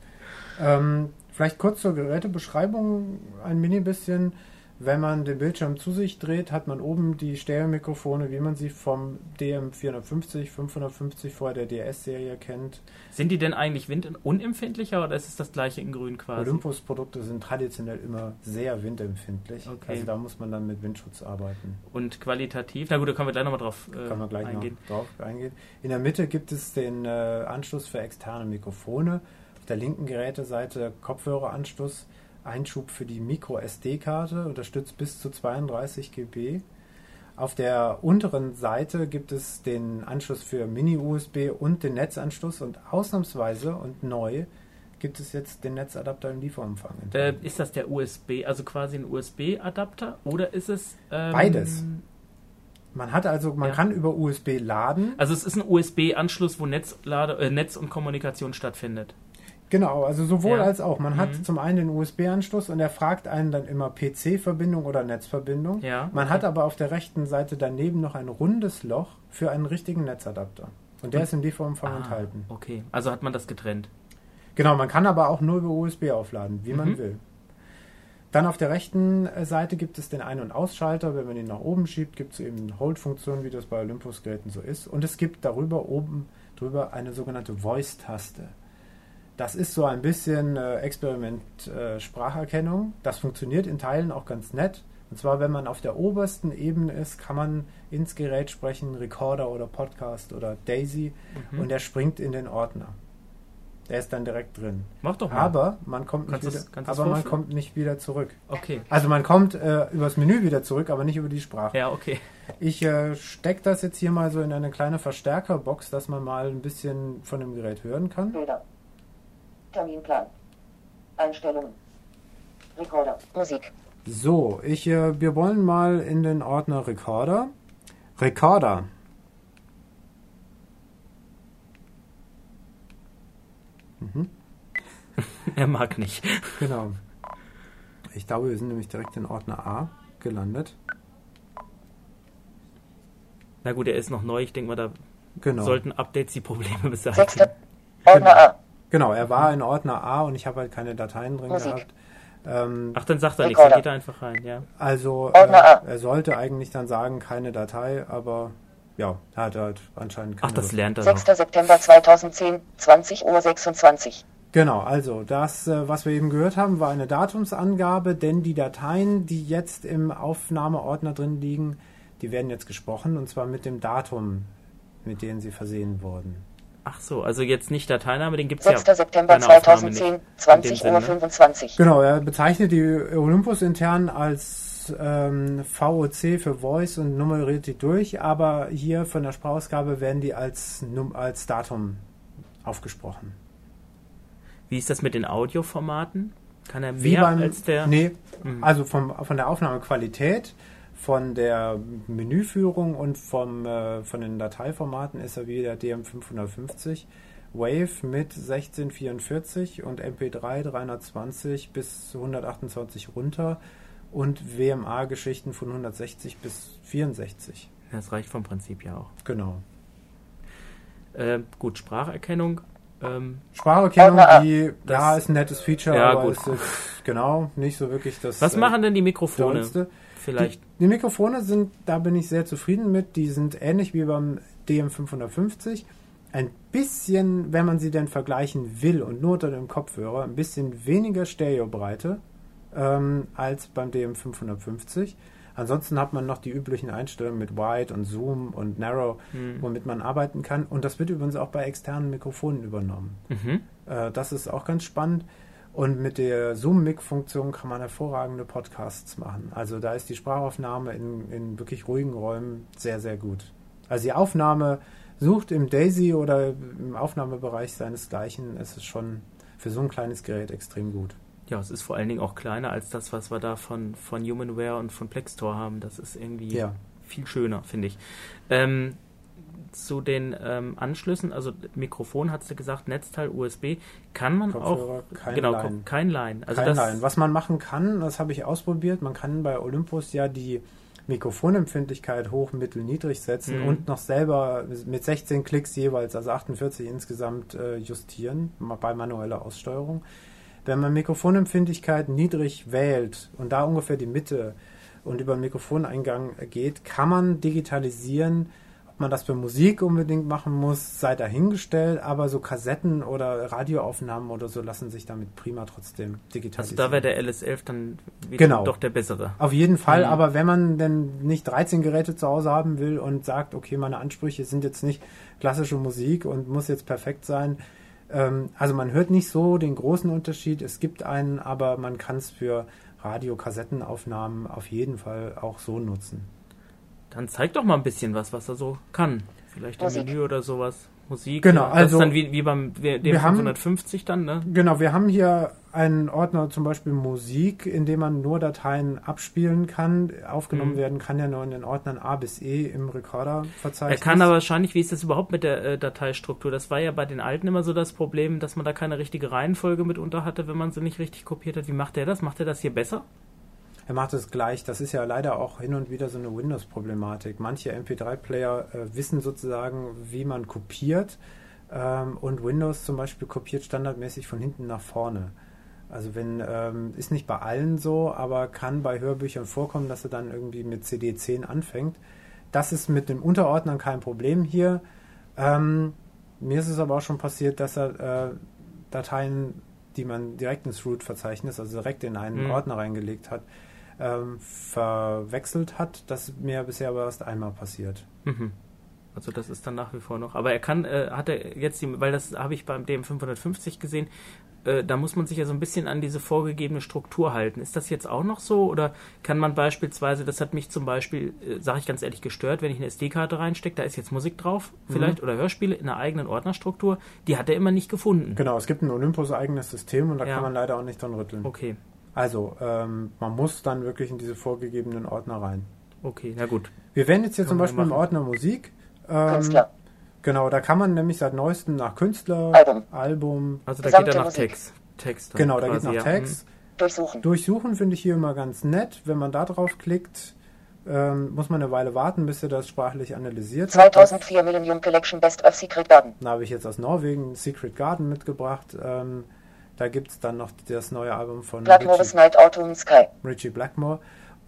S2: Ähm, vielleicht kurz zur Gerätebeschreibung ein mini bisschen. Wenn man den Bildschirm zu sich dreht, hat man oben die Stereo-Mikrofone, wie man sie vom DM450, 550 vorher der DS-Serie kennt.
S1: Sind die denn eigentlich windunempfindlicher oder ist es das gleiche in grün quasi?
S2: Olympus-Produkte sind traditionell immer sehr windempfindlich.
S1: Okay.
S2: Also da muss man dann mit Windschutz arbeiten.
S1: Und qualitativ, na gut, da können wir gleich nochmal drauf äh,
S2: gleich
S1: eingehen.
S2: noch drauf eingehen. In der Mitte gibt es den äh, Anschluss für externe Mikrofone. Auf der linken Geräteseite Kopfhöreranschluss, Einschub für die Micro-SD-Karte, unterstützt bis zu 32 GB. Auf der unteren Seite gibt es den Anschluss für Mini-USB und den Netzanschluss und ausnahmsweise und neu gibt es jetzt den Netzadapter im Lieferumfang.
S1: Äh, ist das der USB, also quasi ein USB-Adapter oder ist es ähm,
S2: Beides. Man hat also, man
S1: Ja.
S2: kann über USB laden.
S1: Also es ist ein USB-Anschluss, wo Netzlade, äh, Netz und Kommunikation stattfindet.
S2: Genau, also sowohl
S1: Ja.
S2: als auch. Man hat
S1: Mhm.
S2: zum einen den USB-Anschluss und er fragt einen dann immer PC-Verbindung oder Netzverbindung.
S1: Ja.
S2: Man
S1: okay.
S2: hat aber auf der rechten Seite daneben noch ein rundes Loch für einen richtigen Netzadapter. Und der
S1: Und-
S2: ist im Lieferumfang
S1: ah,
S2: enthalten.
S1: Okay, also hat man das getrennt.
S2: Genau, man kann aber auch nur über USB aufladen, wie man
S1: Mhm.
S2: will. Dann auf der rechten äh, Seite gibt es den Ein- und Ausschalter. Wenn man ihn nach oben schiebt, gibt es eben eine Hold-Funktion, wie das bei Olympus-Geräten so ist. Und es gibt darüber oben drüber eine sogenannte Voice-Taste. Das ist so ein bisschen äh, Experiment äh, Spracherkennung. Das funktioniert in Teilen auch ganz nett. Und zwar, wenn man auf der obersten Ebene ist, kann man ins Gerät sprechen, Recorder oder Podcast oder Daisy,
S1: Mhm.
S2: und er springt in den Ordner. Der ist dann direkt drin.
S1: Mach doch mal.
S2: Aber man kommt nicht
S1: Kannst du's-
S2: wieder,
S1: kannst du's
S2: aber man kommt nicht wieder zurück.
S1: Okay.
S2: Also man kommt äh, übers Menü wieder zurück, aber nicht über die Sprache.
S1: Ja, okay.
S2: Ich äh, stecke das jetzt hier mal so in eine kleine Verstärkerbox, dass man mal ein bisschen von dem Gerät hören kann.
S3: Bilder. Terminplan. Einstellungen. Recorder. Musik.
S2: So, ich, äh, wir wollen mal in den Ordner Recorder. Recorder. Mhm,
S1: Er mag nicht.
S2: genau. Ich glaube, wir sind nämlich direkt in Ordner A gelandet.
S1: Na gut, er ist noch neu. Ich denke mal, da
S2: Genau.
S1: sollten Updates die Probleme beseitigen.
S3: Sechste. Ordner A.
S2: Genau, er war in Ordner A und ich habe halt keine Dateien drin
S3: Musik.
S2: gehabt. Ähm,
S1: Ach, dann sagt er nichts. Dann geht er einfach rein, ja.
S2: also äh, er sollte eigentlich dann sagen, keine Datei, aber ja, er hat halt anscheinend keine.
S1: Ach, das lernt er noch.
S3: 6. September 2010, 20 Uhr 26.
S2: Genau, also das, äh, was wir eben gehört haben, war eine Datumsangabe, denn die Dateien, die jetzt im Aufnahmeordner drin liegen, die werden jetzt gesprochen und zwar mit dem Datum, mit dem sie versehen wurden.
S1: Ach so, also jetzt nicht Dateiname, den gibt es ja
S3: 6. September
S1: bei einer Aufnahme
S3: 2010,
S1: nicht.
S3: 20
S1: In dem
S3: Uhr
S1: Sinne.
S3: 25.
S2: Genau, er bezeichnet die Olympus intern als ähm, VOC für Voice und nummeriert die durch, aber hier von der Sprachausgabe werden die als, Num als Datum aufgesprochen.
S1: Wie ist das mit den Audioformaten? Kann er mehr
S2: Wie beim,
S1: als der.
S2: Nee,
S1: Mhm.
S2: also vom, von der Aufnahmequalität, von der Menüführung und vom, äh, von den Dateiformaten ist er wie der DM550. Wave mit 1644 und MP3 320 bis 128 runter und WMA-Geschichten von 160 bis 64.
S1: Das reicht vom Prinzip ja auch.
S2: Genau.
S1: Äh, gut, Spracherkennung. Ähm,
S2: Spracherkennung,
S3: Aber,
S2: die,
S1: das-
S2: ja, ist ein nettes Feature,
S1: Ja,
S2: aber
S1: gut.
S2: ist jetzt, genau, nicht so wirklich das
S1: was
S2: äh,
S1: machen denn die Mikrofone?
S2: Tollste.
S1: Vielleicht.
S2: Die, die Mikrofone sind, da bin ich sehr zufrieden mit. Die sind ähnlich wie beim DM550. Ein bisschen, wenn man sie denn vergleichen will und nur unter dem Kopfhörer, ein bisschen weniger Stereobreite ähm, als beim DM550. Ansonsten hat man noch die üblichen Einstellungen mit Wide und Zoom und Narrow,
S1: Hm.
S2: womit man arbeiten kann. Und das wird übrigens auch bei externen Mikrofonen übernommen.
S1: Mhm.
S2: Äh, das ist auch ganz spannend. Und mit der Zoom-Mic-Funktion kann man hervorragende Podcasts machen. Also da ist die Sprachaufnahme in, in wirklich ruhigen Räumen sehr, sehr gut. Also die Aufnahme sucht im Daisy oder im Aufnahmebereich seinesgleichen. Es ist schon für so ein kleines Gerät extrem gut.
S1: Ja, es ist vor allen Dingen auch kleiner als das, was wir da von, von Humanware und von Plextor haben. Das ist irgendwie
S2: Ja.
S1: viel schöner, finde ich. Ähm, zu den ähm, Anschlüssen, also Mikrofon hast du gesagt, Netzteil, USB, kann man
S2: Kopfhörer,
S1: auch
S2: kein
S1: genau
S2: Line.
S1: kein Line. Also
S2: Kein Line. Was man machen kann, das habe ich ausprobiert, man kann bei Olympus ja die Mikrofonempfindlichkeit hoch, mittel, niedrig setzen
S1: Mhm.
S2: und noch selber mit 16 Klicks jeweils, also 48 insgesamt äh, justieren bei manueller Aussteuerung. Wenn man Mikrofonempfindlichkeit niedrig wählt und da ungefähr die Mitte und über den Mikrofoneingang geht, kann man digitalisieren. Ob man das für Musik unbedingt machen muss, sei dahingestellt, aber so Kassetten oder Radioaufnahmen oder so lassen sich damit prima trotzdem
S1: also
S2: digitalisieren.
S1: da wäre der LS11 dann wieder
S2: Genau.
S1: doch der bessere.
S2: Auf jeden Fall,
S1: Mhm.
S2: aber wenn man denn nicht 13 Geräte zu Hause haben will und sagt, okay, meine Ansprüche sind jetzt nicht klassische Musik und muss jetzt perfekt sein, ähm, also man hört nicht so den großen Unterschied. Es gibt einen, aber man kann es für Radiokassettenaufnahmen auf jeden Fall auch so nutzen.
S1: Dann zeig doch mal ein bisschen was, was er so kann. Vielleicht im
S3: Musik.
S1: Menü oder sowas. Musik.
S2: Genau,
S1: ja. Das
S2: also-
S1: ist dann wie, wie beim dem
S2: Wir haben-
S1: 550 dann, ne?
S2: Genau, wir haben hier einen Ordner zum Beispiel Musik, in dem man nur Dateien abspielen kann. Aufgenommen
S1: Mhm.
S2: werden kann ja nur in den Ordnern A bis E im
S1: Er
S2: Recorder-Verzeichnis.
S1: kann aber wahrscheinlich, wie ist das überhaupt mit der äh, Dateistruktur? Das war ja bei den alten immer so das Problem, dass man da keine richtige Reihenfolge mitunter hatte, wenn man sie nicht richtig kopiert hat. Wie macht er das? Macht er das hier besser?
S2: Er macht es gleich. Das ist ja leider auch hin und wieder so eine Windows-Problematik. Manche MP3-Player äh, wissen sozusagen, wie man kopiert. Ähm, und Windows zum Beispiel kopiert standardmäßig von hinten nach vorne. Also wenn, ähm, ist nicht bei allen so, aber kann bei Hörbüchern vorkommen, dass er dann irgendwie mit CD10 anfängt. Das ist mit den Unterordnern kein Problem hier. Ähm, mir ist es aber auch schon passiert, dass er äh, Dateien, die man direkt ins Root-Verzeichnis, also direkt in einen
S1: Mhm.
S2: Ordner reingelegt hat, ähm, verwechselt hat. Das ist mir bisher aber erst einmal passiert.
S1: Mhm. Also das ist dann nach wie vor noch. Aber er kann, äh, hat er jetzt die, weil das habe ich beim DM550 gesehen, äh, da muss man sich ja so ein bisschen an diese vorgegebene Struktur halten. Ist das jetzt auch noch so? Oder kann man beispielsweise, das hat mich zum Beispiel, äh, sage ich ganz ehrlich, gestört, wenn ich eine SD-Karte reinstecke, da ist jetzt Musik drauf, vielleicht, oder Hörspiele in einer eigenen Ordnerstruktur, die hat er immer nicht gefunden.
S2: Genau, es gibt ein Olympus eigenes System und da
S1: Ja.
S2: kann man leider auch nicht dran rütteln.
S1: Okay,
S2: Also, ähm, man muss dann wirklich in diese vorgegebenen Ordner rein.
S1: okay, na gut.
S2: Wir wären jetzt hier
S1: Kann
S2: zum Beispiel im. Ordner Musik. Ähm,
S3: Künstler.
S2: Genau, da kann man nämlich seit neuestem nach Künstler,
S3: Album.
S2: Album
S1: Also da geht er nach
S3: Musik.
S1: Text. Text
S2: genau, da geht nach
S1: ja.
S2: Text.
S3: Durchsuchen.
S2: Durchsuchen finde ich hier immer ganz nett. Wenn man da drauf klickt, ähm, muss man eine Weile warten, bis er das sprachlich analysiert hat.
S3: 2004 Millennium Collection Best of Secret Garden.
S2: Da habe ich jetzt aus Norwegen Secret Garden mitgebracht. Ähm, da gibt es dann noch das neue Album von
S3: Blackmore's
S2: Richie,
S3: Night Autumn Sky.
S2: Richie Blackmore.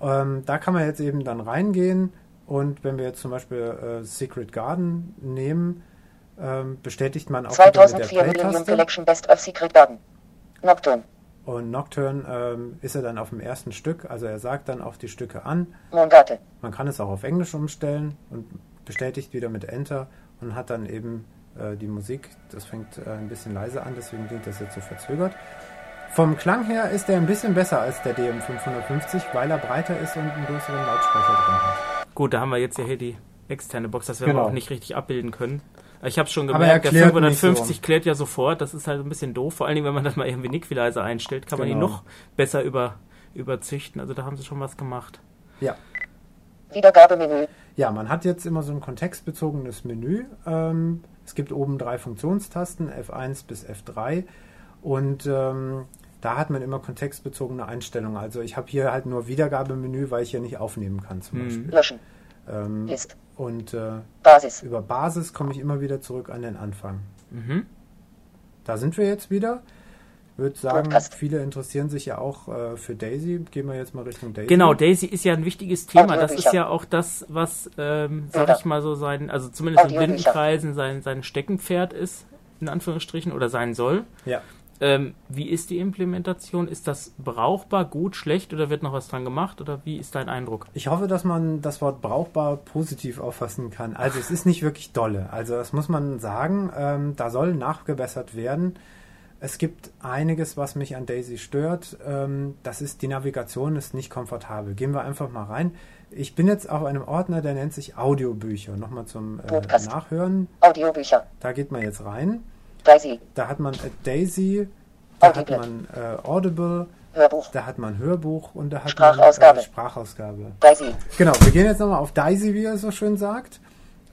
S2: Ähm, da kann man jetzt eben dann reingehen und wenn wir jetzt zum Beispiel äh, Secret Garden nehmen, ähm, bestätigt man auch wieder mit der
S3: 2004 Millennium. Collection Best of Secret Garden. Nocturne.
S2: Und Nocturne ähm, ist er dann auf dem ersten Stück, also er sagt dann auch die Stücke an.
S3: Mondate.
S2: Man kann es auch auf Englisch umstellen und bestätigt wieder mit Enter und hat dann eben die Musik. Das fängt äh, ein bisschen leise an, deswegen klingt das jetzt so verzögert. Vom Klang her ist er ein bisschen besser als der DM550, weil er breiter ist und einen größeren Lautsprecher drin hat.
S1: Gut, da haben wir jetzt ja hier die externe Box, das werden
S2: Genau.
S1: wir auch nicht richtig abbilden können. Ich habe schon
S2: er
S1: gemerkt, der
S2: klärt nicht
S1: 550
S2: so.
S1: klärt ja sofort. Das ist halt ein bisschen doof. Vor allen Dingen, wenn man dann mal irgendwie Equalizer einstellt, kann man ihn
S2: Genau.
S1: noch besser über, überzüchten. Also da haben sie schon was gemacht.
S2: Ja.
S3: Wiedergabemenü.
S2: Ja, man hat jetzt immer so ein kontextbezogenes Menü. Ähm, es gibt oben drei Funktionstasten, F1 bis F3. Und ähm, da hat man immer kontextbezogene Einstellungen. Also ich habe hier halt nur Wiedergabemenü, weil ich hier nicht aufnehmen kann zum
S1: Mhm.
S2: Beispiel.
S3: Löschen.
S2: Ähm,
S3: Ist.
S2: und äh,
S3: Basis.
S2: über Basis komme ich immer wieder zurück an den Anfang.
S1: Mhm.
S2: Da sind wir jetzt wieder. Ich würde sagen,
S3: Podcast.
S2: viele interessieren sich ja auch äh, für Daisy. Gehen wir jetzt mal Richtung Daisy.
S1: Genau, Daisy ist ja ein wichtiges Thema. Das ist ja auch das, was, ähm, sag
S3: Bilder.
S1: ich mal so sein, also zumindest in. Blindenkreisen sein, sein Steckenpferd ist, in Anführungsstrichen, oder sein soll.
S2: Ja.
S1: Ähm, wie ist die Implementation? Ist das brauchbar, gut, schlecht oder wird noch was dran gemacht? Oder wie ist dein Eindruck?
S2: Ich hoffe, dass man das Wort brauchbar positiv auffassen kann. Also es ist nicht wirklich dolle. Also das muss man sagen. Ähm, da soll nachgebessert werden. Es gibt einiges, was mich an Daisy stört. Ähm, das ist die Navigation ist nicht komfortabel. Gehen wir einfach mal rein. Ich bin jetzt auf einem Ordner, der nennt sich Audiobücher. Nochmal zum äh,
S3: Podcast.
S2: Nachhören.
S3: Audiobücher.
S2: Da geht man jetzt rein.
S3: Daisy.
S2: Da hat man äh, Daisy, da hat
S3: Audible.
S2: man äh, Audible,
S3: Hörbuch.
S2: da hat man Hörbuch und da hat
S3: Sprachausgabe.
S2: man äh, Sprachausgabe.
S3: Daisy.
S2: Genau, wir gehen jetzt nochmal auf Daisy, wie er so schön sagt.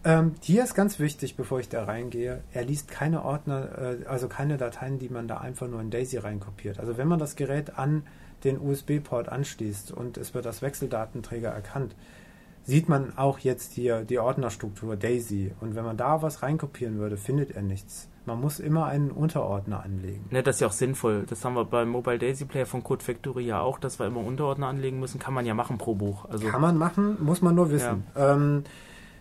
S2: Ähm, hier ist ganz wichtig, bevor ich da reingehe, er liest keine Ordner, äh, also keine Dateien, die man da einfach nur in Daisy reinkopiert. Also wenn man das Gerät an den USB-Port anschließt und es wird als Wechseldatenträger erkannt, sieht man auch jetzt hier die Ordnerstruktur Daisy. Und wenn man da was reinkopieren würde, findet er nichts. Man muss immer einen Unterordner anlegen.
S1: Ne, das ist ja auch sinnvoll. Das haben wir beim Mobile Daisy Player von Code Factory ja auch, dass wir immer Unterordner anlegen müssen. Kann man ja machen pro Buch. Also,
S2: Kann man machen, muss man nur wissen. Ähm,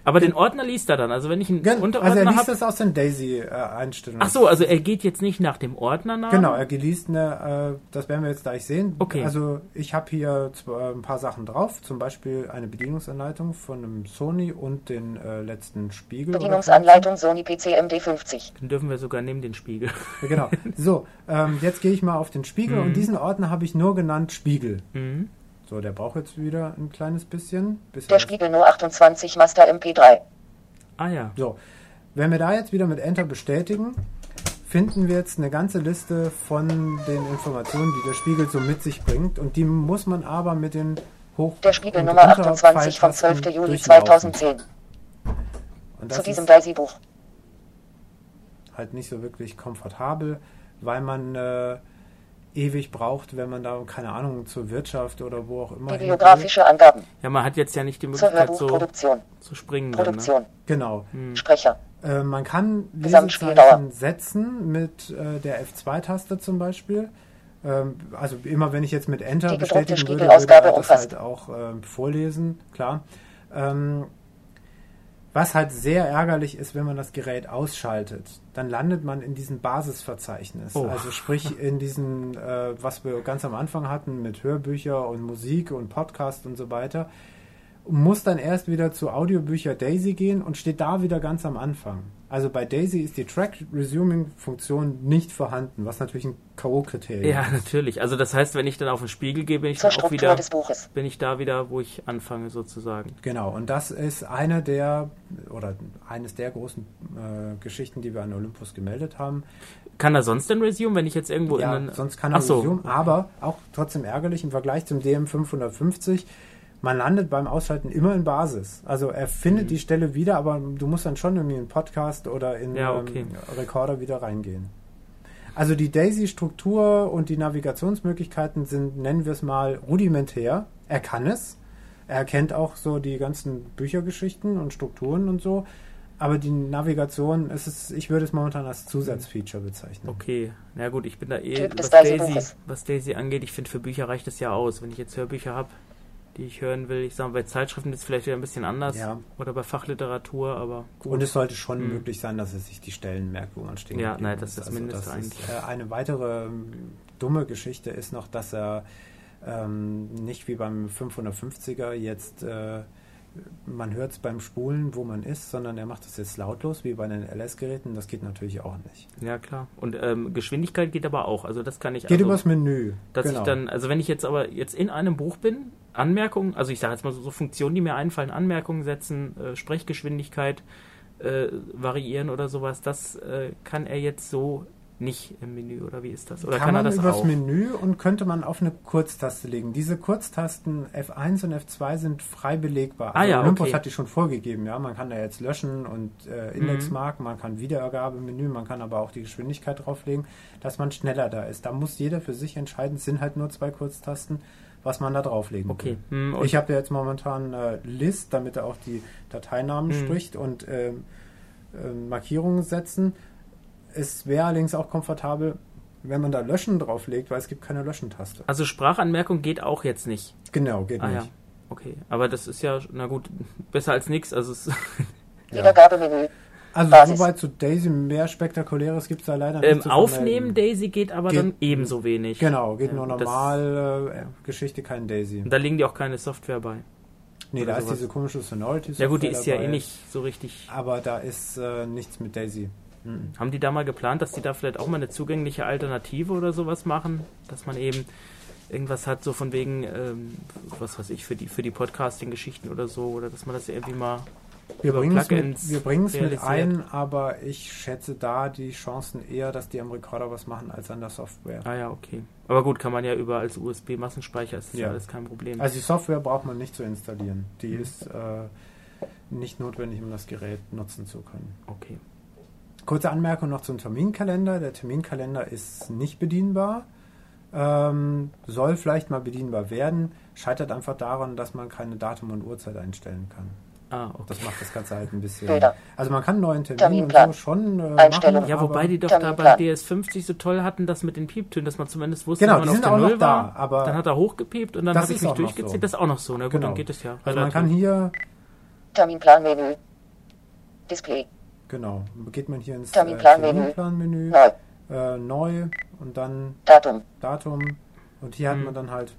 S1: aber den Ordner liest er dann. Also wenn ich einen
S2: gen-
S1: Unterordner
S2: also er liest
S1: habe.
S2: das aus den Daisy-Einstellungen.
S1: Ach so, also er geht jetzt nicht nach dem Ordnernamen.
S2: Genau, er geliest eine, äh, das werden wir jetzt gleich sehen.
S1: Okay.
S2: Also ich habe hier zwar ein paar Sachen drauf, zum Beispiel eine Bedienungsanleitung von einem Sony und den äh, letzten Spiegel.
S3: Bedienungsanleitung Sony PC MD50.
S1: Dann dürfen wir sogar neben den Spiegel.
S2: Ja, Genau. So, ähm, jetzt gehe ich mal auf den Spiegel und diesen Ordner habe ich nur genannt Spiegel.
S1: Mhm.
S2: So, der braucht jetzt wieder ein kleines bisschen. bisschen
S3: Der Spiegel nur 28 Master MP3.
S1: Ah ja.
S2: So, wenn wir da jetzt wieder mit Enter bestätigen, finden wir jetzt eine ganze Liste von den Informationen, die der Spiegel so mit sich bringt. Und die muss man aber mit den Hoch-
S3: Der Spiegel Nummer 28 vom 12.
S2: Unterpfeiltasten
S3: Juli
S2: durchlaufen.
S3: 2010.
S2: Und
S3: Zu diesem Daisy-Buch.
S2: halt nicht so wirklich komfortabel, weil man äh, ewig braucht, wenn man da, keine Ahnung, zur Wirtschaft oder wo auch immer.
S3: Bibliografische Angaben.
S1: Ja, man hat jetzt ja nicht die
S3: Zur
S1: Möglichkeit so
S3: Hörbuchproduktion.
S1: zu springen. Dann, ne?
S3: Produktion.
S2: Genau.
S3: Sprecher.
S2: Äh, man kann. Lesezeichen setzen mit äh, der F2-Taste zum Beispiel. Ähm, also immer wenn ich jetzt mit Enter
S3: Die
S2: bestätigen würde, würde er das
S3: umfasst.
S2: halt auch ähm, vorlesen, klar. Ähm, was halt sehr ärgerlich ist, wenn man das Gerät ausschaltet, dann landet man in diesem Basisverzeichnis.
S1: Oh.
S2: Also sprich in diesen, äh, was wir ganz am Anfang hatten mit Hörbücher und Musik und Podcast und so weiter muss dann erst wieder zu Audiobücher Daisy gehen und steht da wieder ganz am Anfang. Also bei Daisy ist die Track Resuming Funktion nicht vorhanden, was natürlich ein K.O.-Kriterium
S1: Ja,
S2: ist.
S1: natürlich. Also das heißt, wenn ich dann auf den Spiegel gehe, bin ich
S3: Zur
S1: dann auch wieder,
S3: des Buches.
S1: bin ich da wieder, wo ich anfange sozusagen.
S2: Genau, und das ist eine der, oder eines der großen äh, Geschichten, die wir an Olympus gemeldet haben.
S1: Kann er sonst denn resume, wenn ich jetzt irgendwo
S2: ja,
S1: in einen...
S2: sonst kann er
S1: Ach so.
S2: Resume, aber auch trotzdem ärgerlich im Vergleich zum DM550. Man landet beim Ausschalten immer in Basis. Also er findet
S1: Mhm.
S2: die Stelle wieder, aber du musst dann schon irgendwie in Podcast oder in
S1: Ja, okay.
S2: ähm, Recorder wieder reingehen. Also die Daisy-Struktur und die Navigationsmöglichkeiten sind, nennen wir es mal, rudimentär. Er kann es. Er kennt auch so die ganzen Büchergeschichten und Strukturen und so. Aber die Navigation, ist es, ich würde es momentan als Zusatzfeature bezeichnen.
S1: Okay, na gut, ich bin da eh, was
S3: Daisy
S1: was Daisy angeht, ich finde für Bücher reicht es ja aus. Wenn ich jetzt Hörbücher habe, die ich hören will, ich sage bei Zeitschriften ist es vielleicht wieder ein bisschen anders
S2: Ja.
S1: oder bei Fachliteratur, aber gut.
S2: Und es sollte schon
S1: Mhm.
S2: möglich sein, dass es sich die Stellen merkt, wo man stehen
S1: Ja, nein, das ist das Mindeste
S2: das
S1: eigentlich.
S2: Ist, äh, eine weitere ähm, dumme Geschichte ist noch, dass er ähm, nicht wie beim 550er jetzt äh, man hört es beim Spulen, wo man ist, sondern er macht das jetzt lautlos, wie bei den LS-Geräten. Das geht natürlich auch nicht.
S1: ja klar. Und ähm, Geschwindigkeit geht aber auch. Also das kann ich
S2: Geht
S1: also,
S2: übers Menü.
S1: dass
S2: genau.
S1: ich dann, also wenn ich jetzt aber jetzt in einem Buch bin, Anmerkungen, also ich sage jetzt mal so, so Funktionen, die mir einfallen, Anmerkungen setzen, äh, Sprechgeschwindigkeit, äh, variieren oder sowas, das äh, kann er jetzt so nicht im Menü oder wie ist das? Oder
S2: kann,
S1: kann,
S2: man
S1: er das
S2: übers
S1: auch?
S2: Menü und könnte man auf eine Kurztaste legen. Diese Kurztasten F1 und F2 sind frei belegbar.
S1: Ah ja,
S2: Olympus
S1: okay.
S2: hat die schon vorgegeben, ja. Man kann da jetzt löschen und äh,
S1: Mhm.
S2: Indexmarken, man kann Wiedergabemenü, man kann aber auch die Geschwindigkeit drauflegen, dass man schneller da ist. Da muss jeder für sich entscheiden, es sind halt nur zwei Kurztasten, was man da drauflegen
S1: Okay.
S2: will.
S1: Hm, und
S2: Ich habe ja jetzt momentan äh, List, damit er auch die Dateinamen
S1: Mhm.
S2: spricht und ähm, ähm, Markierungen setzen. Es wäre allerdings auch komfortabel, wenn man da Löschen drauflegt, weil es gibt keine Löschentaste.
S1: also Sprachanmerkung geht auch jetzt nicht.
S2: Genau, geht
S1: Ah
S2: nicht.
S1: ja. Okay. Aber das ist ja, na gut, besser als nichts. Also es,
S2: Ja.
S3: Wiedergabemenü.
S2: Also
S3: Basis.
S2: soweit zu Daisy mehr Spektakuläres gibt es da leider nicht
S1: ähm, Aufnehmen. Daisy geht aber
S2: Geht-
S1: dann ebenso wenig.
S2: Genau, geht
S1: Ja,
S2: nur normal äh, Geschichte, kein Daisy.
S1: Und da liegen die auch keine Software bei.
S2: Nee, da ist
S1: sowas.
S2: diese komische Sonority
S1: Ja gut, die ist ja
S2: dabei,
S1: eh nicht so richtig.
S2: Aber da ist äh, nichts mit Daisy. Mhm.
S1: Haben die da mal geplant, dass die da vielleicht auch mal eine zugängliche Alternative oder sowas machen? Dass man eben irgendwas hat, so von wegen, ähm, was weiß ich, für die, für die Podcasting-Geschichten oder so, oder dass man das irgendwie mal
S2: Wir bringen es mit, wir mit ein, aber ich schätze da die Chancen eher, dass die am Rekorder was machen als an der Software.
S1: Ah ja, okay. Aber gut, kann man ja über als USB-Massenspeicher, ist das ja
S2: Ja.
S1: alles kein Problem.
S2: Also die Software braucht man nicht zu installieren. Die
S1: Mhm.
S2: ist äh, nicht notwendig, um das Gerät nutzen zu können.
S1: okay.
S2: Kurze Anmerkung noch zum Terminkalender. Der Terminkalender ist nicht bedienbar. Ähm, soll vielleicht mal bedienbar werden. Scheitert einfach daran, dass man keine Datum und Uhrzeit einstellen kann.
S1: Ah, okay.
S2: Das macht das Ganze halt ein bisschen.
S3: Bilder.
S2: Also man kann einen neuen Termin
S3: Terminplan.
S2: und so schon äh,
S3: Einstellung.
S2: machen.
S1: Ja, wobei die doch da
S3: Terminplan.
S1: bei DS50 so toll hatten, das mit den Pieptönen, dass man zumindest wusste,
S2: Genau,
S1: wenn
S2: die
S1: man auf
S2: sind
S1: der
S2: auch noch
S1: Null
S2: da,
S1: war,
S2: aber-
S1: dann hat er hochgepiept und dann habe ich mich durchgezählt.
S2: so.
S1: Das ist auch noch so, na gut,
S2: Genau.
S1: dann geht es ja.
S2: Also man kann hier,
S3: Terminplanmenü. Display.
S2: genau, geht man hier ins äh,
S3: Terminplanmenü.
S2: Terminplanmenü,
S3: Neu.
S2: äh, neu und dann
S3: Datum.
S2: Datum und hier hat
S1: Hm.
S2: man dann halt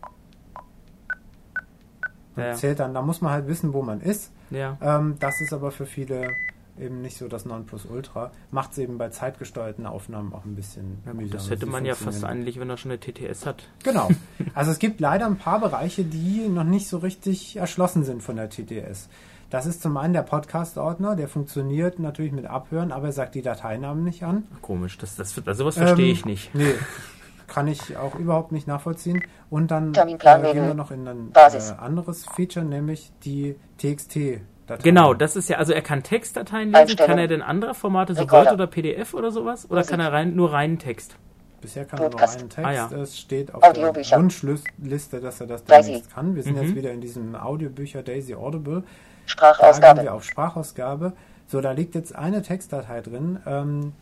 S1: ja.
S2: zählt dann, da muss man halt wissen, wo man ist.
S1: Ja.
S2: Ähm, das ist aber für viele eben nicht so das Nonplusultra. Macht es eben bei zeitgesteuerten Aufnahmen auch ein bisschen
S1: Ja,
S2: mühsam.
S1: das hätte man ja fast eigentlich, wenn er schon eine TTS hat.
S2: Genau. Also es gibt leider ein paar Bereiche, die noch nicht so richtig erschlossen sind von der TTS. Das ist zum einen der Podcast-Ordner, der funktioniert natürlich mit Abhören, aber er sagt die Dateinamen nicht an.
S1: Komisch, das, das, also sowas verstehe
S2: Ähm,
S1: ich nicht.
S2: Nee, kann ich auch überhaupt nicht nachvollziehen. Und dann äh, gehen wir noch in ein
S3: Basis.
S2: äh, anderes Feature, nämlich die TXT-Datei.
S1: Genau, das ist ja, also er kann Textdateien lesen, kann er denn andere Formate, so
S3: Recorder.
S1: Word oder PDF oder sowas? Oder
S3: Musik.
S1: kann er rein, nur reinen Text?
S2: Bisher kann er nur
S3: Podcast.
S2: einen Text.
S1: Ah, ja.
S2: Es steht auf der
S3: Audiobücher.
S2: Wunschliste, dass er das
S3: Daisy.
S2: demnächst kann. Wir sind
S1: Mhm.
S2: jetzt wieder in diesem Audiobücher Daisy Audible. Da gehen
S3: Sprachausgabe.
S2: wir auf Sprachausgabe. So, da liegt jetzt eine Textdatei drin, ähm,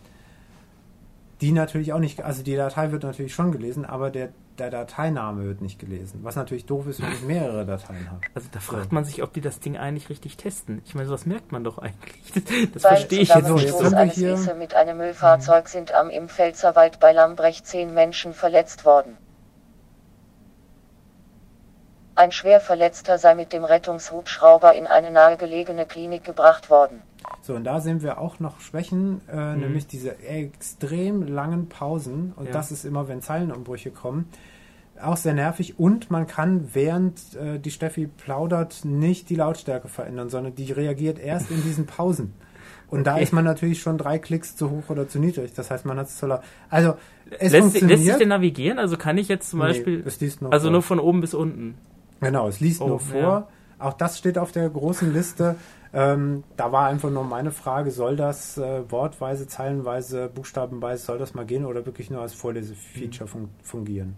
S2: die natürlich auch nicht, also die Datei wird natürlich schon gelesen, aber der, der Dateiname wird nicht gelesen. Was natürlich doof ist, wenn ich mehrere Dateien habe.
S1: Also da fragt man sich, ob die das Ding eigentlich richtig testen. Ich meine, sowas merkt man doch eigentlich. Das
S3: Beim
S1: verstehe ich jetzt nicht so.
S3: eines
S2: hier.
S3: Mit einem Müllfahrzeug sind am im Pfälzerwald bei Lambrecht zehn Menschen verletzt worden. Ein schwer Verletzter sei mit dem Rettungshubschrauber in eine nahegelegene Klinik gebracht worden.
S2: So, und da sehen wir auch noch Schwächen, äh, nämlich diese extrem langen Pausen. Und
S1: Ja.
S2: das ist immer, wenn Zeilenumbrüche kommen. Auch sehr nervig. Und man kann, während äh, die Steffi plaudert, nicht die Lautstärke verändern, sondern die reagiert erst in diesen Pausen. Und da
S1: Okay.
S2: ist man natürlich schon drei Klicks zu hoch oder zu niedrig. Das heißt, man hat es zu laut. Also, es
S1: Lässt, sich-
S2: funktioniert.
S1: lässt sich denn navigieren? Also kann ich jetzt zum
S2: Nee,
S1: Beispiel,
S2: es liest nur
S1: also
S2: vor.
S1: nur von oben bis unten.
S2: Genau, es liest
S1: Oh,
S2: nur vor.
S1: ja.
S2: Auch das steht auf der großen Liste. Ähm, da war einfach nur meine Frage, soll das äh, wortweise, zeilenweise, buchstabenweise, soll das mal gehen oder wirklich nur als Vorlesefeature fun fungieren?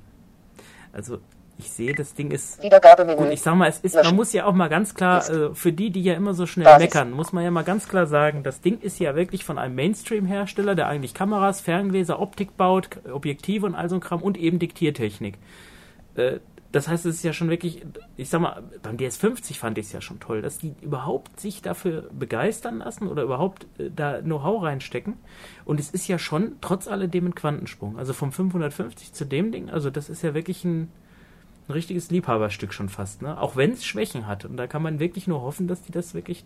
S1: Also ich sehe, das Ding ist. Gut, ich sag mal, es ist, man muss ja auch mal ganz klar, äh, für die, die ja immer so schnell
S3: Basis.
S1: meckern, muss man ja mal ganz klar sagen, das Ding ist ja wirklich von einem Mainstream-Hersteller, der eigentlich Kameras, Ferngläser, Optik baut, Objektive und all so ein Kram und eben Diktiertechnik. Äh, das heißt, es ist ja schon wirklich, ich sag mal, beim DS50 fand ich es ja schon toll, dass die überhaupt sich dafür begeistern lassen oder überhaupt äh, da Know-how reinstecken. Und es ist ja schon trotz alledem ein Quantensprung. Also vom 550 zu dem Ding, also das ist ja wirklich ein, ein richtiges Liebhaberstück schon fast, ne? Auch wenn es Schwächen hat. Und da kann man wirklich nur hoffen, dass die das wirklich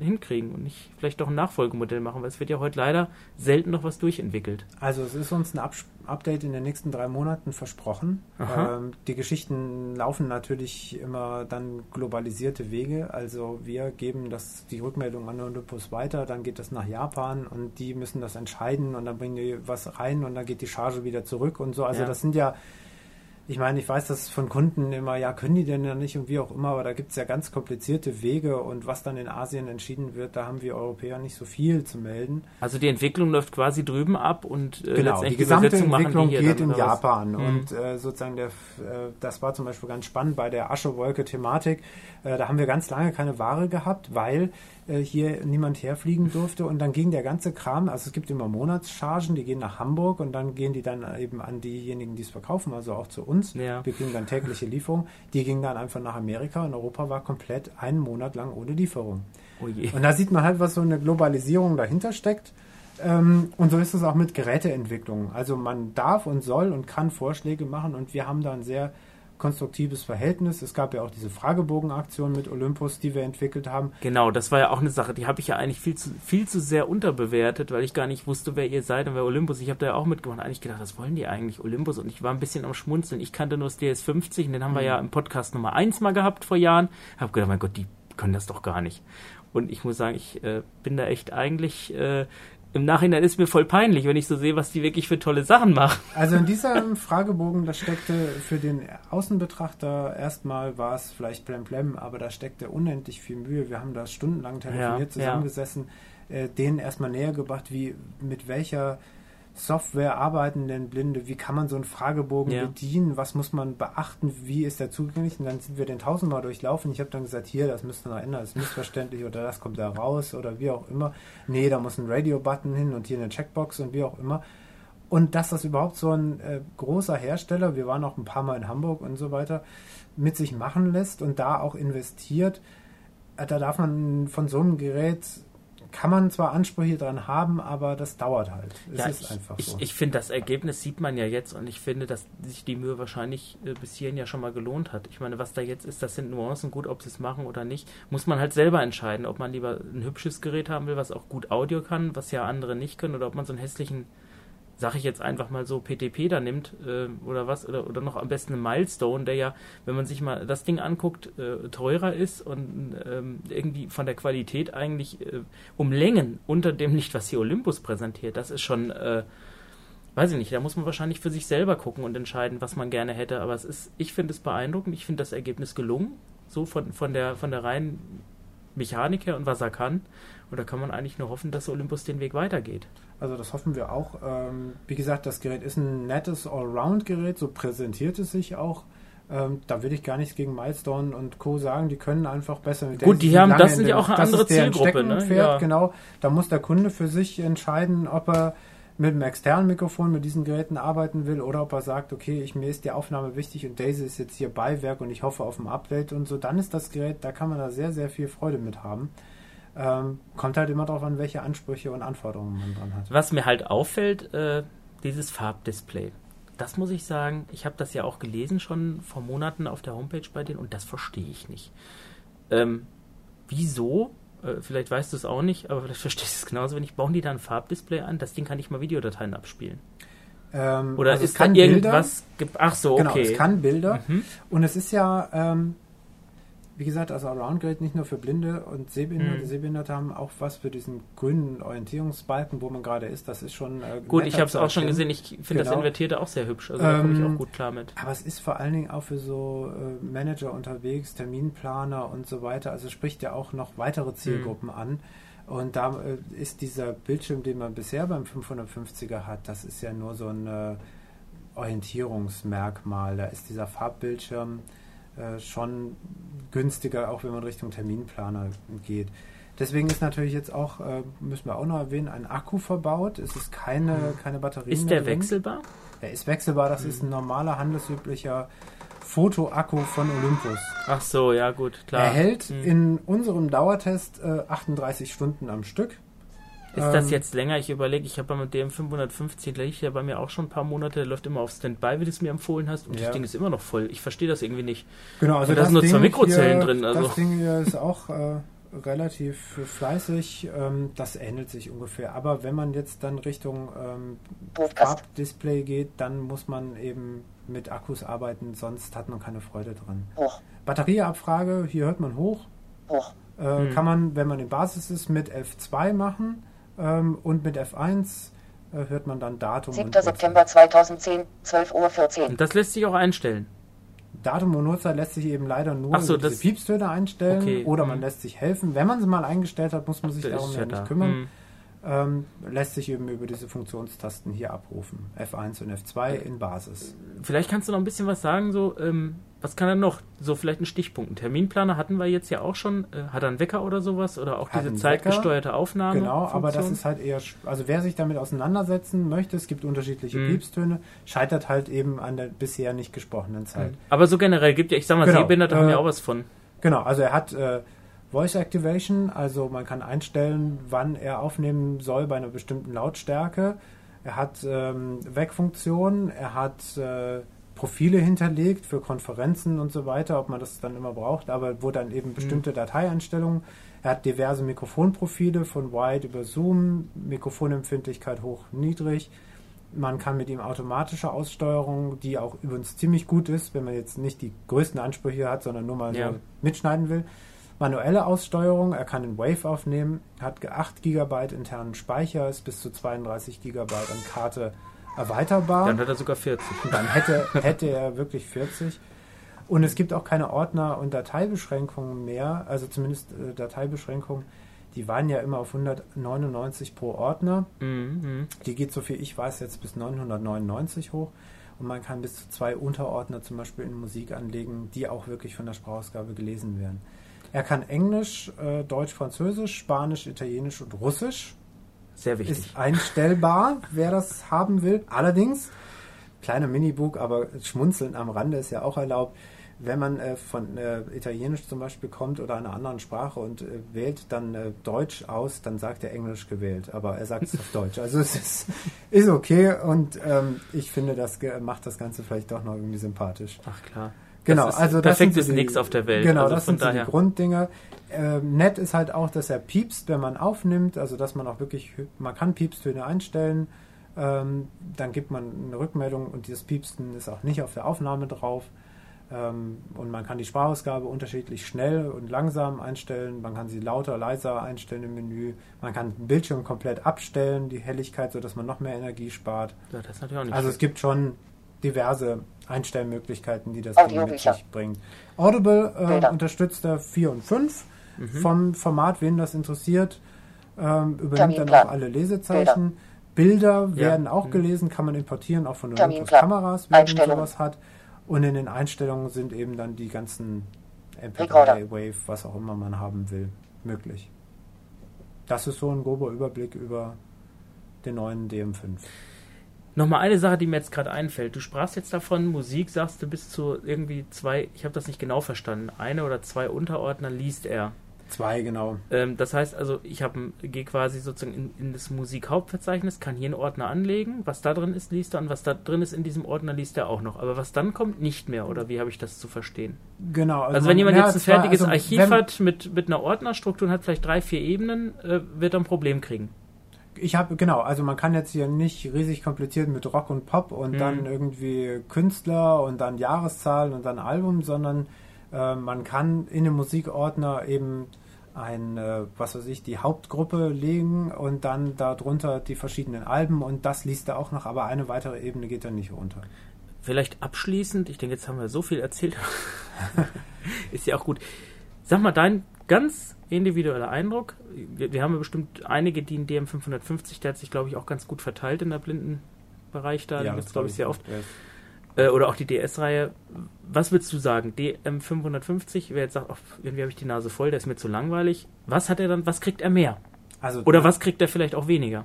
S1: äh, hinkriegen und nicht vielleicht doch ein Nachfolgemodell machen, weil es wird ja heute leider selten noch was durchentwickelt.
S2: Also es ist uns ein Up Update in den nächsten drei Monaten versprochen. Ähm, die Geschichten laufen natürlich immer dann globalisierte Wege. Also wir geben das die Rückmeldung an Olympus weiter, dann geht das nach Japan und die müssen das entscheiden und dann bringen die was rein und dann geht die Charge wieder zurück und so. Also
S1: Ja.
S2: das sind ja ich meine, ich weiß das von Kunden immer, ja, können die denn ja nicht und wie auch immer, aber da gibt es ja ganz komplizierte Wege und was dann in Asien entschieden wird, da haben wir Europäer nicht so viel zu melden.
S1: Also die Entwicklung läuft quasi drüben ab und äh,
S2: Genau, die
S1: letztendlich
S2: gesamte
S1: Übersetzung machen
S2: Entwicklung
S1: die
S2: geht in? Japan
S1: Mhm.
S2: und äh, sozusagen der, äh, das war zum Beispiel ganz spannend bei der Aschewolke-Thematik. Äh, da haben wir ganz lange keine Ware gehabt, weil äh, hier niemand herfliegen durfte und dann ging der ganze Kram, also es gibt immer Monatschargen, die gehen nach Hamburg und dann gehen die dann eben an diejenigen, die es verkaufen, also auch zu uns.
S1: Ja.
S2: Wir kriegen dann tägliche Lieferung. Die gingen dann einfach nach Amerika und Europa war komplett einen Monat lang ohne Lieferung.
S1: Oh.
S2: Und da sieht man halt, was so eine Globalisierung dahinter steckt. Ähm, und so ist es auch mit Geräteentwicklung. Also man darf und soll und kann Vorschläge machen und wir haben da ein sehr konstruktives Verhältnis. Es gab ja auch diese Fragebogenaktion mit Olympus, die wir entwickelt haben.
S1: Genau, das war ja auch eine Sache, die habe ich ja eigentlich viel zu, viel zu sehr unterbewertet, weil ich gar nicht wusste, wer ihr seid und wer Olympus. Ich habe da ja auch mitgemacht. Eigentlich gedacht, was wollen die eigentlich, Olympus? Und ich war ein bisschen am Schmunzeln. Ich kannte nur das DS50 und den haben wir ja im Podcast Nummer 1 mal gehabt vor Jahren. Habe gedacht, mein Gott, die können das doch gar nicht. Und ich muss sagen, ich äh, bin da echt eigentlich... Äh, im Nachhinein ist mir voll peinlich, wenn ich so sehe, was die wirklich für tolle Sachen machen.
S2: Also in diesem Fragebogen, da steckte für den Außenbetrachter erstmal war es vielleicht blemblem, aber da steckte unendlich viel Mühe. Wir haben da stundenlang telefoniert,
S1: Ja,
S2: zusammengesessen, äh, denen erstmal näher gebracht, wie mit welcher Software arbeiten denn Blinde, wie kann man so einen Fragebogen
S1: Ja.
S2: bedienen, was muss man beachten, wie ist der zugänglich und dann sind wir den tausendmal durchlaufen. Ich habe dann gesagt, hier, das müsst ihr noch ändern, das ist missverständlich oder das kommt da raus oder wie auch immer. Nee, da muss ein Radio-Button hin und hier eine Checkbox und wie auch immer. Und dass das überhaupt so ein äh, großer Hersteller, wir waren auch ein paar Mal in Hamburg und so weiter, mit sich machen lässt und da auch investiert, äh, da darf man von so einem Gerät, kann man zwar Ansprüche dran haben, aber das dauert halt. Es
S1: Ja,
S2: ist
S1: ich,
S2: einfach
S1: ich,
S2: so.
S1: ich finde, das Ergebnis sieht man ja jetzt und ich finde, dass sich die Mühe wahrscheinlich äh, bis hierhin ja schon mal gelohnt hat. Ich meine, was da jetzt ist, das sind Nuancen, gut, ob sie es machen oder nicht, muss man halt selber entscheiden, ob man lieber ein hübsches Gerät haben will, was auch gut Audio kann, was ja andere nicht können, oder ob man so einen hässlichen, sag ich jetzt einfach mal so, PTP da nimmt äh, oder was, oder, oder noch am besten einen Milestone, der ja, wenn man sich mal das Ding anguckt, äh, teurer ist und ähm, irgendwie von der Qualität eigentlich äh, um Längen unter dem nicht, was hier Olympus präsentiert. Das ist schon, äh, weiß ich nicht, da muss man wahrscheinlich für sich selber gucken und entscheiden, was man gerne hätte. Aber es ist, ich finde es beeindruckend, ich finde das Ergebnis gelungen, so von, von der von der reinen Mechanik her und was er kann. Und da kann man eigentlich nur hoffen, dass Olympus den Weg weitergeht.
S2: Also das hoffen wir auch. Ähm, wie gesagt, das Gerät ist ein nettes Allround-Gerät, so präsentiert es sich auch. Ähm, da will ich gar nichts gegen Milestone und Co. sagen, die können einfach besser mit
S1: Gut, die haben- das
S2: in
S1: sind ja auch eine
S2: das
S1: andere Zielgruppe, ne? Ja.
S2: Genau, da muss der Kunde für sich entscheiden, ob er mit einem externen Mikrofon mit diesen Geräten arbeiten will oder ob er sagt, okay, ich, mir ist die Aufnahme wichtig und Daisy ist jetzt hier Beiwerk und ich hoffe auf ein Update und so, dann ist das Gerät, da kann man da sehr, sehr viel Freude mit haben. Ähm, kommt halt immer darauf an, welche Ansprüche und Anforderungen man dran hat.
S1: Was mir halt auffällt, äh, dieses Farbdisplay. Das muss ich sagen, ich habe das ja auch gelesen schon vor Monaten auf der Homepage bei denen und das verstehe ich nicht. Ähm, wieso? Äh, vielleicht weißt du es auch nicht, aber vielleicht verstehst du es genauso wenig. Bauen die da ein Farbdisplay an? Das Ding kann nicht mal Videodateien abspielen.
S2: Ähm,
S1: Oder
S2: also es
S1: ist da
S2: kann Bilder-
S1: irgendwas... ge- Ach so, okay.
S2: Genau, es kann Bilder.
S1: Mhm.
S2: Und es ist ja, ähm, wie gesagt, also Allround-Gerät nicht nur für Blinde und Sehbehinderte.
S1: Mhm.
S2: Sehbehinderte haben auch was für diesen grünen Orientierungsbalken, wo man gerade ist. Das ist schon äh,
S1: Gut, ich habe es auch schon gesehen. Ich finde das
S2: Genau.
S1: Invertierte auch sehr hübsch. Also da komme ich
S2: Ähm,
S1: auch gut klar mit.
S2: Aber es ist vor allen Dingen auch für so äh, Manager unterwegs, Terminplaner und so weiter. Also spricht ja auch noch weitere Zielgruppen an. Und da äh, ist dieser Bildschirm, den man bisher beim 550er hat, das ist ja nur so ein äh, Orientierungsmerkmal. Da ist dieser Farbbildschirm äh, schon günstiger, auch wenn man Richtung Terminplaner geht. Deswegen ist natürlich jetzt auch, äh, müssen wir auch noch erwähnen, ein Akku verbaut. Es ist keine, keine Batterie
S1: Ist der
S2: drin.
S1: wechselbar?
S2: Er ist wechselbar, das ist ein normaler, handelsüblicher Fotoakku von Olympus.
S1: Ach so, ja gut, klar.
S2: Er hält
S1: Hm.
S2: in unserem Dauertest äh, 38 Stunden am Stück.
S1: Ist das
S2: Ähm,
S1: jetzt länger? Ich überlege, ich habe mit dem 550, der liegt ja bei mir auch schon ein paar Monate, der läuft immer auf Standby, wie du es mir empfohlen hast, und
S2: Ja.
S1: das Ding ist immer noch voll. Ich verstehe das irgendwie nicht.
S2: Genau, also
S1: Und da sind nur zwei
S2: Ding
S1: Mikrozellen
S2: hier,
S1: drin, also.
S2: Das Ding hier ist auch äh, relativ fleißig. Ähm, das ähnelt sich ungefähr. Aber wenn man jetzt dann Richtung ähm, Farbdisplay geht, dann muss man eben mit Akkus arbeiten, sonst hat man keine Freude dran. Hoch. Batterieabfrage, hier hört man hoch. Hoch. Äh, mhm. Kann man, wenn man in Basis ist, mit F2 machen und mit F1 äh, hört man dann Datum.
S3: 7. September 2010, 12.14 Uhr.
S1: Und das lässt sich auch einstellen.
S2: Datum und Uhrzeit lässt sich eben leider nur so, diese Piepstöne einstellen okay. oder man mhm. lässt sich helfen. Wenn man sie mal eingestellt hat, muss man sich darum ja nicht kümmern. Mhm. Ähm, lässt sich eben über diese Funktionstasten hier abrufen. F1 und F2 in Basis.
S1: Vielleicht kannst du noch ein bisschen was sagen, so ähm, was kann er noch? So vielleicht ein Stichpunkt. Ein Terminplaner hatten wir jetzt ja auch schon. Äh, hat er einen Wecker oder sowas? Oder auch hat diese zeitgesteuerte Aufnahme?
S2: Genau, aber das ist halt eher. Also wer sich damit auseinandersetzen möchte, es gibt unterschiedliche mhm. Piepstöne, scheitert halt eben an der bisher nicht gesprochenen Zeit. Mhm.
S1: Aber so generell gibt ja, ich sag mal, genau. Sehbehinderte äh, haben ja auch was von.
S2: Genau, also er hat. Äh, Voice Activation, also man kann einstellen, wann er aufnehmen soll bei einer bestimmten Lautstärke. Er hat ähm, Wegfunktion, er hat äh, Profile hinterlegt für Konferenzen und so weiter, ob man das dann immer braucht, aber wo dann eben bestimmte mhm. Dateieinstellungen. Er hat diverse Mikrofonprofile von Wide über Zoom, Mikrofonempfindlichkeit hoch, niedrig. Man kann mit ihm automatische Aussteuerung, die auch übrigens ziemlich gut ist, wenn man jetzt nicht die größten Ansprüche hat, sondern nur mal ja. so mitschneiden will. Manuelle Aussteuerung, er kann in Wave aufnehmen, hat 8 GB internen Speicher, ist bis zu 32 GB an Karte erweiterbar.
S1: Dann hat er sogar 40.
S2: Dann hätte, hätte er wirklich 40. Und es gibt auch keine Ordner- und Dateibeschränkungen mehr, also zumindest äh, Dateibeschränkungen. Die waren ja immer auf 199 pro Ordner. Mhm. Die geht, so viel ich weiß, jetzt bis 999 hoch. Und man kann bis zu zwei Unterordner zum Beispiel in Musik anlegen, die auch wirklich von der Sprachausgabe gelesen werden. Er kann Englisch, äh, Deutsch, Französisch, Spanisch, Italienisch und Russisch.
S1: Sehr wichtig.
S2: Ist einstellbar, wer das haben will. Allerdings, kleiner Minibook, aber Schmunzeln am Rande ist ja auch erlaubt. Wenn man äh, von äh, Italienisch zum Beispiel kommt oder einer anderen Sprache und äh, wählt dann äh, Deutsch aus, dann sagt er Englisch gewählt, aber er sagt es auf Deutsch. Also es ist, ist okay und ähm, ich finde, das macht das Ganze vielleicht doch noch irgendwie sympathisch.
S1: Ach klar.
S2: Genau, das also
S1: das perfekt ist nichts auf der Welt.
S2: Genau, also das sind so die Grunddinger. Ähm, nett ist halt auch, dass er piepst, wenn man aufnimmt, also dass man auch wirklich, man kann Piepstöne einstellen, ähm, dann gibt man eine Rückmeldung und dieses Piepsten ist auch nicht auf der Aufnahme drauf. Ähm, und man kann die Sprachausgabe unterschiedlich schnell und langsam einstellen, man kann sie lauter, leiser einstellen im Menü, man kann den Bildschirm komplett abstellen, die Helligkeit, sodass man noch mehr Energie spart. Ja, das ist natürlich auch nicht also schön. es gibt schon diverse Einstellmöglichkeiten, die das Ding mit sich bringt. Audible äh, unterstützt da 4 und 5 mhm. vom Format, wen das interessiert, ähm, übernimmt dann auch alle Lesezeichen. Bilder, Bilder werden auch mhm. gelesen, kann man importieren, auch von den Kameras, wenn man sowas hat. Und in den Einstellungen sind eben dann die ganzen MP3, Wave, was auch immer man haben will, möglich. Das ist so ein grober Überblick über den neuen DM5.
S1: Nochmal eine Sache, die mir jetzt gerade einfällt. Du sprachst jetzt davon, Musik, sagst du, bis zu irgendwie zwei, ich habe das nicht genau verstanden, eine oder zwei Unterordner liest er.
S2: Zwei, genau.
S1: Ähm, das heißt also, ich gehe quasi sozusagen in, in das Musikhauptverzeichnis, kann hier einen Ordner anlegen, was da drin ist, liest er und was da drin ist in diesem Ordner, liest er auch noch. Aber was dann kommt, nicht mehr, oder wie habe ich das zu verstehen?
S2: Genau.
S1: Also, also wenn jemand jetzt ein fertiges also Archiv hat mit, mit einer Ordnerstruktur und hat vielleicht drei, vier Ebenen, äh, wird er ein Problem kriegen
S2: ich habe, genau, also man kann jetzt hier nicht riesig kompliziert mit Rock und Pop und mhm. dann irgendwie Künstler und dann Jahreszahlen und dann Album, sondern äh, man kann in dem Musikordner eben ein, äh, was weiß ich, die Hauptgruppe legen und dann darunter die verschiedenen Alben und das liest er auch noch, aber eine weitere Ebene geht dann nicht runter.
S1: Vielleicht abschließend, ich denke, jetzt haben wir so viel erzählt, ist ja auch gut. Sag mal, dein ganz individueller Eindruck. Wir, wir haben ja bestimmt einige, die in DM550, der hat sich, glaube ich, auch ganz gut verteilt in der Blindenbereich da. Ja, das glaube ich sehr oft. Äh, oder auch die DS-Reihe. Was würdest du sagen? DM550, wer jetzt sagt, oh, irgendwie habe ich die Nase voll, der ist mir zu langweilig. Was hat er dann, was kriegt er mehr? Also, oder was kriegt er vielleicht auch weniger?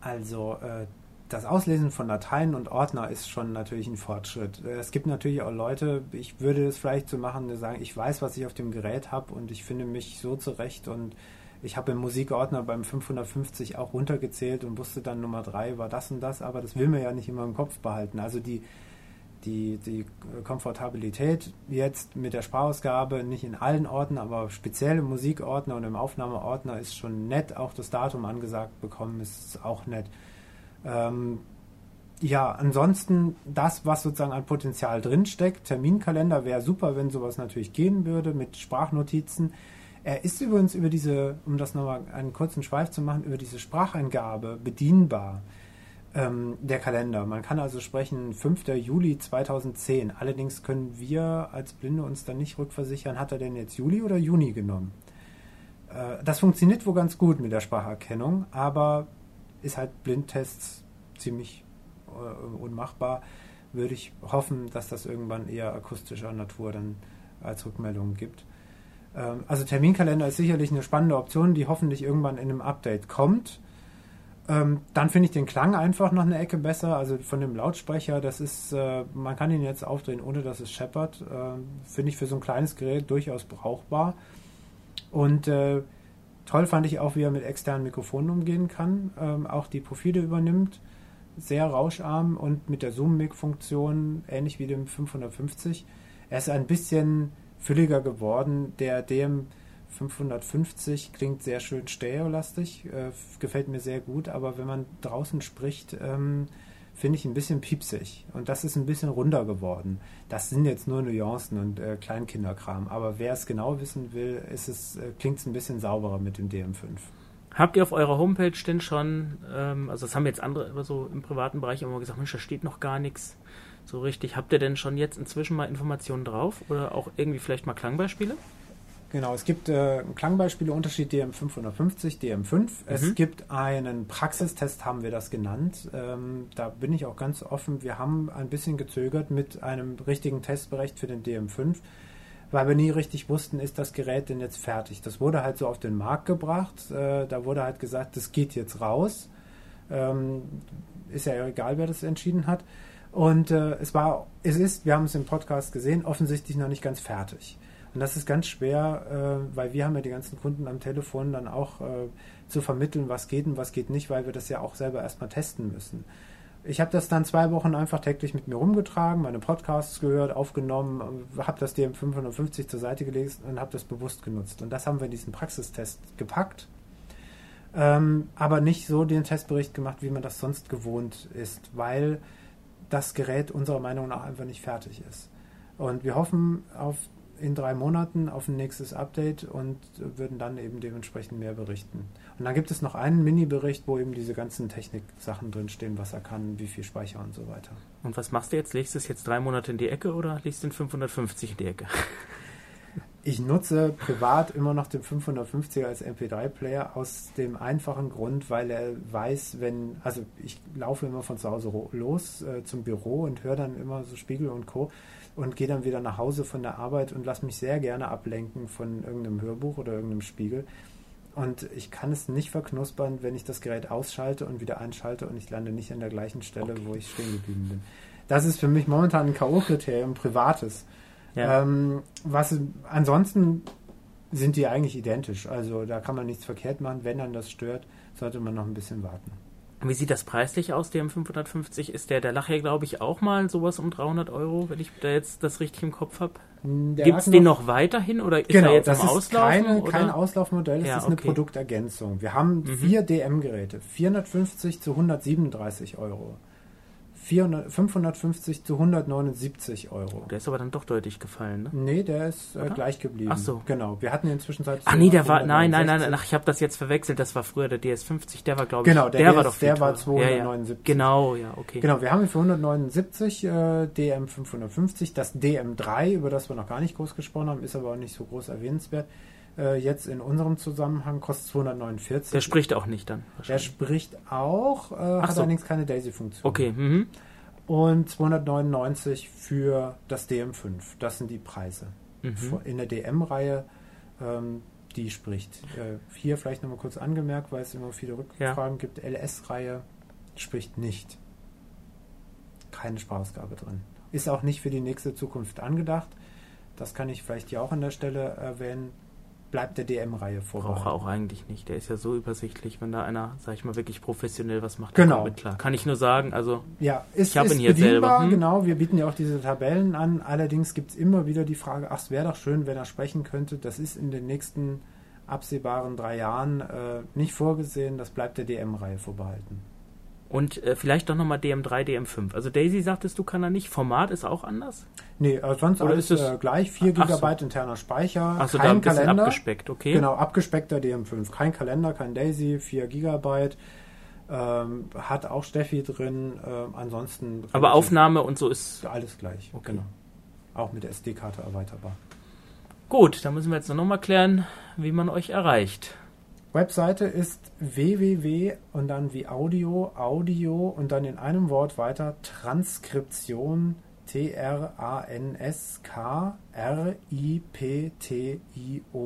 S2: Also, äh, das Auslesen von Dateien und Ordner ist schon natürlich ein Fortschritt. Es gibt natürlich auch Leute, ich würde es vielleicht so machen, die sagen, ich weiß, was ich auf dem Gerät habe und ich finde mich so zurecht und ich habe im Musikordner beim 550 auch runtergezählt und wusste dann Nummer 3 war das und das, aber das will man ja nicht immer im Kopf behalten. Also die, die, die Komfortabilität jetzt mit der Sprachausgabe nicht in allen Ordnern, aber speziell im Musikordner und im Aufnahmeordner ist schon nett. Auch das Datum angesagt bekommen ist auch nett. Ähm, ja, ansonsten das, was sozusagen an Potenzial drinsteckt. Terminkalender wäre super, wenn sowas natürlich gehen würde mit Sprachnotizen. Er ist übrigens über diese, um das nochmal einen kurzen Schweif zu machen, über diese Spracheingabe bedienbar ähm, der Kalender. Man kann also sprechen 5. Juli 2010. Allerdings können wir als Blinde uns dann nicht rückversichern, hat er denn jetzt Juli oder Juni genommen. Äh, das funktioniert wohl ganz gut mit der Spracherkennung, aber ist halt Blindtests ziemlich äh, unmachbar. Würde ich hoffen, dass das irgendwann eher akustischer Natur dann als Rückmeldung gibt. Ähm, also Terminkalender ist sicherlich eine spannende Option, die hoffentlich irgendwann in einem Update kommt. Ähm, dann finde ich den Klang einfach noch eine Ecke besser. Also von dem Lautsprecher, das ist, äh, man kann ihn jetzt aufdrehen, ohne dass es scheppert. Äh, finde ich für so ein kleines Gerät durchaus brauchbar. Und äh, toll fand ich auch, wie er mit externen Mikrofonen umgehen kann, ähm, auch die Profile übernimmt. Sehr rauscharm und mit der Zoom-Mic-Funktion, ähnlich wie dem 550. Er ist ein bisschen fülliger geworden. Der DM 550 klingt sehr schön stereolastig, äh, gefällt mir sehr gut, aber wenn man draußen spricht, ähm, finde ich ein bisschen piepsig. Und das ist ein bisschen runder geworden. Das sind jetzt nur Nuancen und äh, Kleinkinderkram. Aber wer es genau wissen will, ist es, äh, klingt es ein bisschen sauberer mit dem DM5.
S1: Habt ihr auf eurer Homepage denn schon, ähm, also das haben jetzt andere so im privaten Bereich immer gesagt, Mensch, da steht noch gar nichts so richtig. Habt ihr denn schon jetzt inzwischen mal Informationen drauf oder auch irgendwie vielleicht mal Klangbeispiele?
S2: Genau, es gibt äh, Klangbeispiele, Unterschied DM550, DM5. Mhm. Es gibt einen Praxistest, haben wir das genannt. Ähm, da bin ich auch ganz offen. Wir haben ein bisschen gezögert mit einem richtigen Testbericht für den DM5, weil wir nie richtig wussten, ist das Gerät denn jetzt fertig. Das wurde halt so auf den Markt gebracht. Äh, da wurde halt gesagt, das geht jetzt raus. Ähm, ist ja egal, wer das entschieden hat. Und äh, es war, es ist, wir haben es im Podcast gesehen, offensichtlich noch nicht ganz fertig. Und das ist ganz schwer, äh, weil wir haben ja die ganzen Kunden am Telefon dann auch äh, zu vermitteln, was geht und was geht nicht, weil wir das ja auch selber erstmal testen müssen. Ich habe das dann zwei Wochen einfach täglich mit mir rumgetragen, meine Podcasts gehört, aufgenommen, habe das DM550 zur Seite gelegt und habe das bewusst genutzt. Und das haben wir in diesen Praxistest gepackt, ähm, aber nicht so den Testbericht gemacht, wie man das sonst gewohnt ist, weil das Gerät unserer Meinung nach einfach nicht fertig ist. Und wir hoffen auf in drei Monaten auf ein nächstes Update und würden dann eben dementsprechend mehr berichten. Und dann gibt es noch einen Mini-Bericht, wo eben diese ganzen Technik-Sachen drinstehen, was er kann, wie viel Speicher und so weiter.
S1: Und was machst du jetzt? Legst du es jetzt drei Monate in die Ecke oder legst du den 550 in die Ecke?
S2: Ich nutze privat immer noch den 550er als MP3-Player aus dem einfachen Grund, weil er weiß, wenn, also ich laufe immer von zu Hause los äh, zum Büro und höre dann immer so Spiegel und Co und gehe dann wieder nach Hause von der Arbeit und lasse mich sehr gerne ablenken von irgendeinem Hörbuch oder irgendeinem Spiegel. Und ich kann es nicht verknuspern, wenn ich das Gerät ausschalte und wieder einschalte und ich lande nicht an der gleichen Stelle, okay. wo ich stehen geblieben bin. Das ist für mich momentan ein K.O.-Kriterium, privates. Ja. Ähm, was ansonsten sind die eigentlich identisch. Also da kann man nichts verkehrt machen. Wenn dann das stört, sollte man noch ein bisschen warten.
S1: Wie sieht das preislich aus, der M550? Ist der, der lag ja, glaube ich, auch mal sowas um 300 Euro, wenn ich da jetzt das richtig im Kopf habe. Gibt es den noch weiterhin oder
S2: ist genau, er jetzt das am ist Keine, kein Auslaufmodell, es ja, ist eine okay. Produktergänzung. Wir haben mhm. vier DM-Geräte, 450 zu 137 Euro. 400, 550 zu 179 Euro.
S1: Der ist aber dann doch deutlich gefallen, ne?
S2: Nee, der ist äh, gleich geblieben.
S1: Ach so.
S2: Genau. Wir hatten inzwischen Zeit.
S1: Ach nee, der war, nein, nein, nein, ach, ich habe das jetzt verwechselt. Das war früher der DS50, der war, glaube
S2: ich, genau,
S1: der, der
S2: DS, war doch Der war 279. Ja,
S1: ja. Genau, ja, okay.
S2: Genau, wir haben ihn für 179 äh, DM 550. Das DM3, über das wir noch gar nicht groß gesprochen haben, ist aber auch nicht so groß erwähnenswert äh, jetzt in unserem Zusammenhang kostet 249.
S1: Der spricht auch nicht dann.
S2: Der spricht auch, äh, hat so. allerdings keine Daisy-Funktion.
S1: Okay. Mhm.
S2: Und 299 für das DM5. Das sind die Preise. Mhm. In der DM-Reihe, ähm, die spricht. Äh, hier vielleicht nochmal kurz angemerkt, weil es immer viele Rückfragen ja. gibt. LS-Reihe spricht nicht. Keine Sprachausgabe drin. Ist auch nicht für die nächste Zukunft angedacht. Das kann ich vielleicht hier auch an der Stelle erwähnen bleibt der DM-Reihe vorbehalten.
S1: Braucht er auch eigentlich nicht. Der ist ja so übersichtlich, wenn da einer, sag ich mal, wirklich professionell was macht.
S2: Genau.
S1: Mit klar. Kann ich nur sagen, also
S2: Ja, ist,
S1: Ich hab
S2: ist
S1: ihn hier selber, hm?
S2: genau. Wir bieten ja auch diese Tabellen an. Allerdings gibt es immer wieder die Frage, ach, es wäre doch schön, wenn er sprechen könnte. Das ist in den nächsten absehbaren drei Jahren äh, nicht vorgesehen. Das bleibt der DM-Reihe vorbehalten.
S1: Und äh, vielleicht doch nochmal DM3, DM5. Also Daisy sagtest du, kann er nicht. Format ist auch anders?
S2: Nee, äh, sonst
S1: Oder
S2: alles
S1: ist es-
S2: äh, gleich. 4
S1: Ach so.
S2: GB interner Speicher,
S1: Achso, da
S2: kein
S1: ein bisschen
S2: Kalender.
S1: abgespeckt, okay.
S2: Genau, abgespeckter DM5. Kein Kalender, kein Daisy, 4 GB. Ähm, hat auch Steffi drin. ähm, ansonsten.
S1: Aber Aufnahme und so ist
S2: Alles gleich,
S1: Okay.
S2: genau. Auch mit der SD-Karte erweiterbar.
S1: gut. Da müssen wir jetzt nochmal klären, wie man euch erreicht.
S2: Webseite ist www und dann wie Audio, Audio und dann in einem Wort weiter Transkription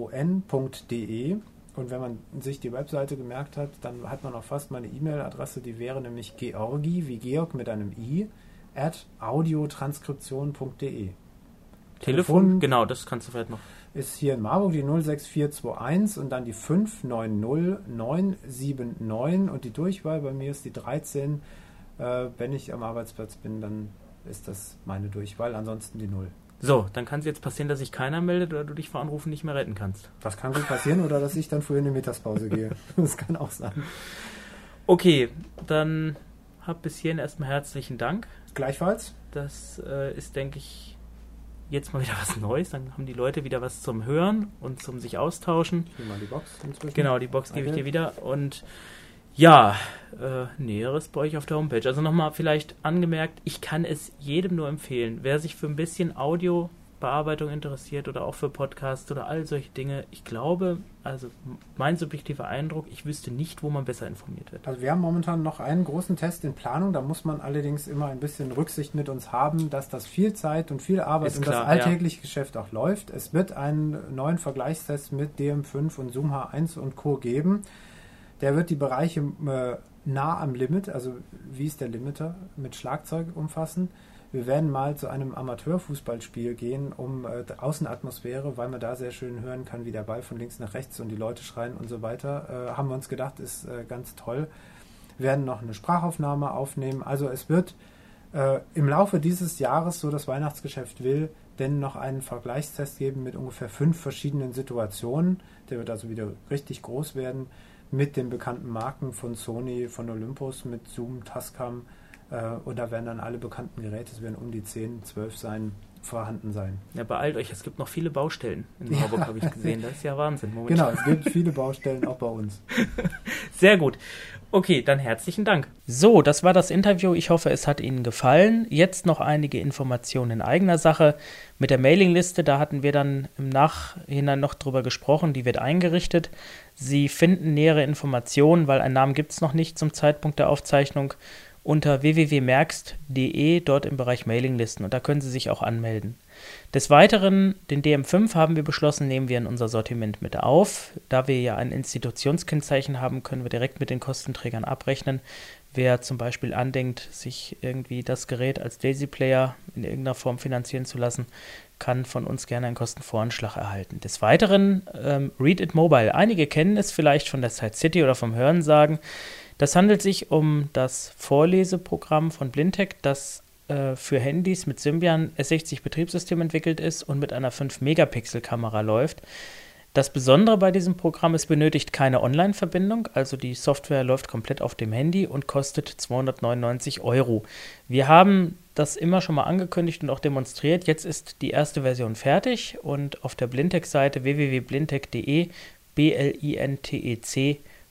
S2: T-R-A-N-S-K-R-I-P-T-I-O-N.de und wenn man sich die Webseite gemerkt hat, dann hat man auch fast meine E-Mail-Adresse, die wäre nämlich georgi, wie Georg mit einem i, at audiotranskription.de.
S1: Telefon?
S2: Telefon-
S1: Genau, das kannst du vielleicht noch.
S2: Ist hier in Marburg die 06421 und dann die 590979 und die Durchwahl bei mir ist die 13. Äh, wenn ich am Arbeitsplatz bin, dann ist das meine Durchwahl, ansonsten die 0.
S1: So, dann kann es jetzt passieren, dass sich keiner meldet oder du dich vor Anrufen nicht mehr retten kannst.
S2: Das kann gut passieren oder dass ich dann früher in die Mittagspause gehe. Das kann auch sein.
S1: Okay, dann hab bis hierhin erstmal herzlichen Dank.
S2: Gleichfalls.
S1: Das äh, ist, denke ich, jetzt mal wieder was Neues. Dann haben die Leute wieder was zum Hören und zum sich austauschen.
S2: Ich nehme mal die Box inzwischen.
S1: Genau, die Box gebe ich dir wieder. Und ja, äh, Näheres bei euch auf der Homepage. Also nochmal vielleicht angemerkt, ich kann es jedem nur empfehlen. Wer sich für ein bisschen Audiobearbeitung interessiert oder auch für Podcasts oder all solche Dinge, ich glaube, also mein subjektiver Eindruck, ich wüsste nicht, wo man besser informiert wird.
S2: Also wir haben momentan noch einen großen Test in Planung. Da muss man allerdings immer ein bisschen Rücksicht mit uns haben, dass das viel Zeit und viel Arbeit
S1: Ist
S2: in
S1: klar,
S2: das alltägliche Geschäft auch läuft. Es wird einen neuen Vergleichstest mit DM5 und Zoom H1 und Co. geben. Der wird die Bereiche äh, nah am Limit, also wie ist der Limiter, mit Schlagzeug umfassen. Wir werden mal zu einem Amateurfußballspiel gehen, um äh, die Außenatmosphäre, weil man da sehr schön hören kann, wie der Ball von links nach rechts und die Leute schreien und so weiter. Äh, haben wir uns gedacht, ist äh, ganz toll. Wir werden noch eine Sprachaufnahme aufnehmen. Also es wird äh, im Laufe dieses Jahres, so das Weihnachtsgeschäft will, denn noch einen Vergleichstest geben mit ungefähr fünf verschiedenen Situationen. Der wird also wieder richtig groß werden mit den bekannten Marken von Sony, von Olympus, mit Zoom, Tascam. Äh, und da werden dann alle bekannten Geräte, es werden um die 10, 12 sein, vorhanden sein.
S1: Ja, beeilt euch, es gibt noch viele Baustellen in
S2: Ja.
S1: Marburg, habe ich gesehen. Das ist ja Wahnsinn.
S2: Genau,
S1: momentan.
S2: es gibt viele Baustellen auch bei uns.
S1: Sehr gut. Okay, dann herzlichen Dank. So, das war das Interview. Ich hoffe, es hat Ihnen gefallen. Jetzt noch einige Informationen in eigener Sache. Mit der Mailingliste, da hatten wir dann im Nachhinein noch drüber gesprochen, die wird eingerichtet. Sie finden nähere Informationen, weil einen Namen gibt es noch nicht zum Zeitpunkt der Aufzeichnung, unter www.merkst.de, dort im Bereich Mailinglisten. Und da können Sie sich auch anmelden. Des Weiteren, den DM5 haben wir beschlossen, nehmen wir in unser Sortiment mit auf. Da wir ja ein Institutionskennzeichen haben, können wir direkt mit den Kostenträgern abrechnen. Wer zum Beispiel andenkt, sich irgendwie das Gerät als Daisy-Player in irgendeiner Form finanzieren zu lassen, kann von uns gerne einen Kostenvoranschlag erhalten. Des Weiteren, ähm, Read It Mobile. Einige kennen es vielleicht von der Side City oder vom Hörensagen. Das handelt sich um das Vorleseprogramm von Blindtec, das äh, für Handys mit Symbian S60 Betriebssystem entwickelt ist und mit einer 5-Megapixel-Kamera läuft. Das Besondere bei diesem Programm, es benötigt keine Online-Verbindung, also die Software läuft komplett auf dem Handy und kostet 299 Euro. Wir haben das immer schon mal angekündigt und auch demonstriert. Jetzt ist die erste Version fertig und auf der Blindtec-Seite www.blindtec.de,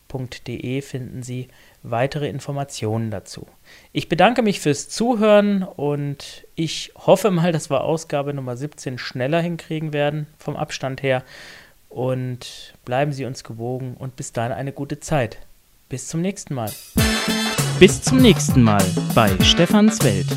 S1: B-L-I-N-T-E-C.de finden Sie weitere Informationen dazu. Ich bedanke mich fürs Zuhören und ich hoffe mal, dass wir Ausgabe Nummer 17 schneller hinkriegen werden vom Abstand her. Und bleiben Sie uns gewogen und bis dahin eine gute Zeit. Bis zum nächsten Mal.
S4: Bis zum nächsten Mal bei Stefans Welt.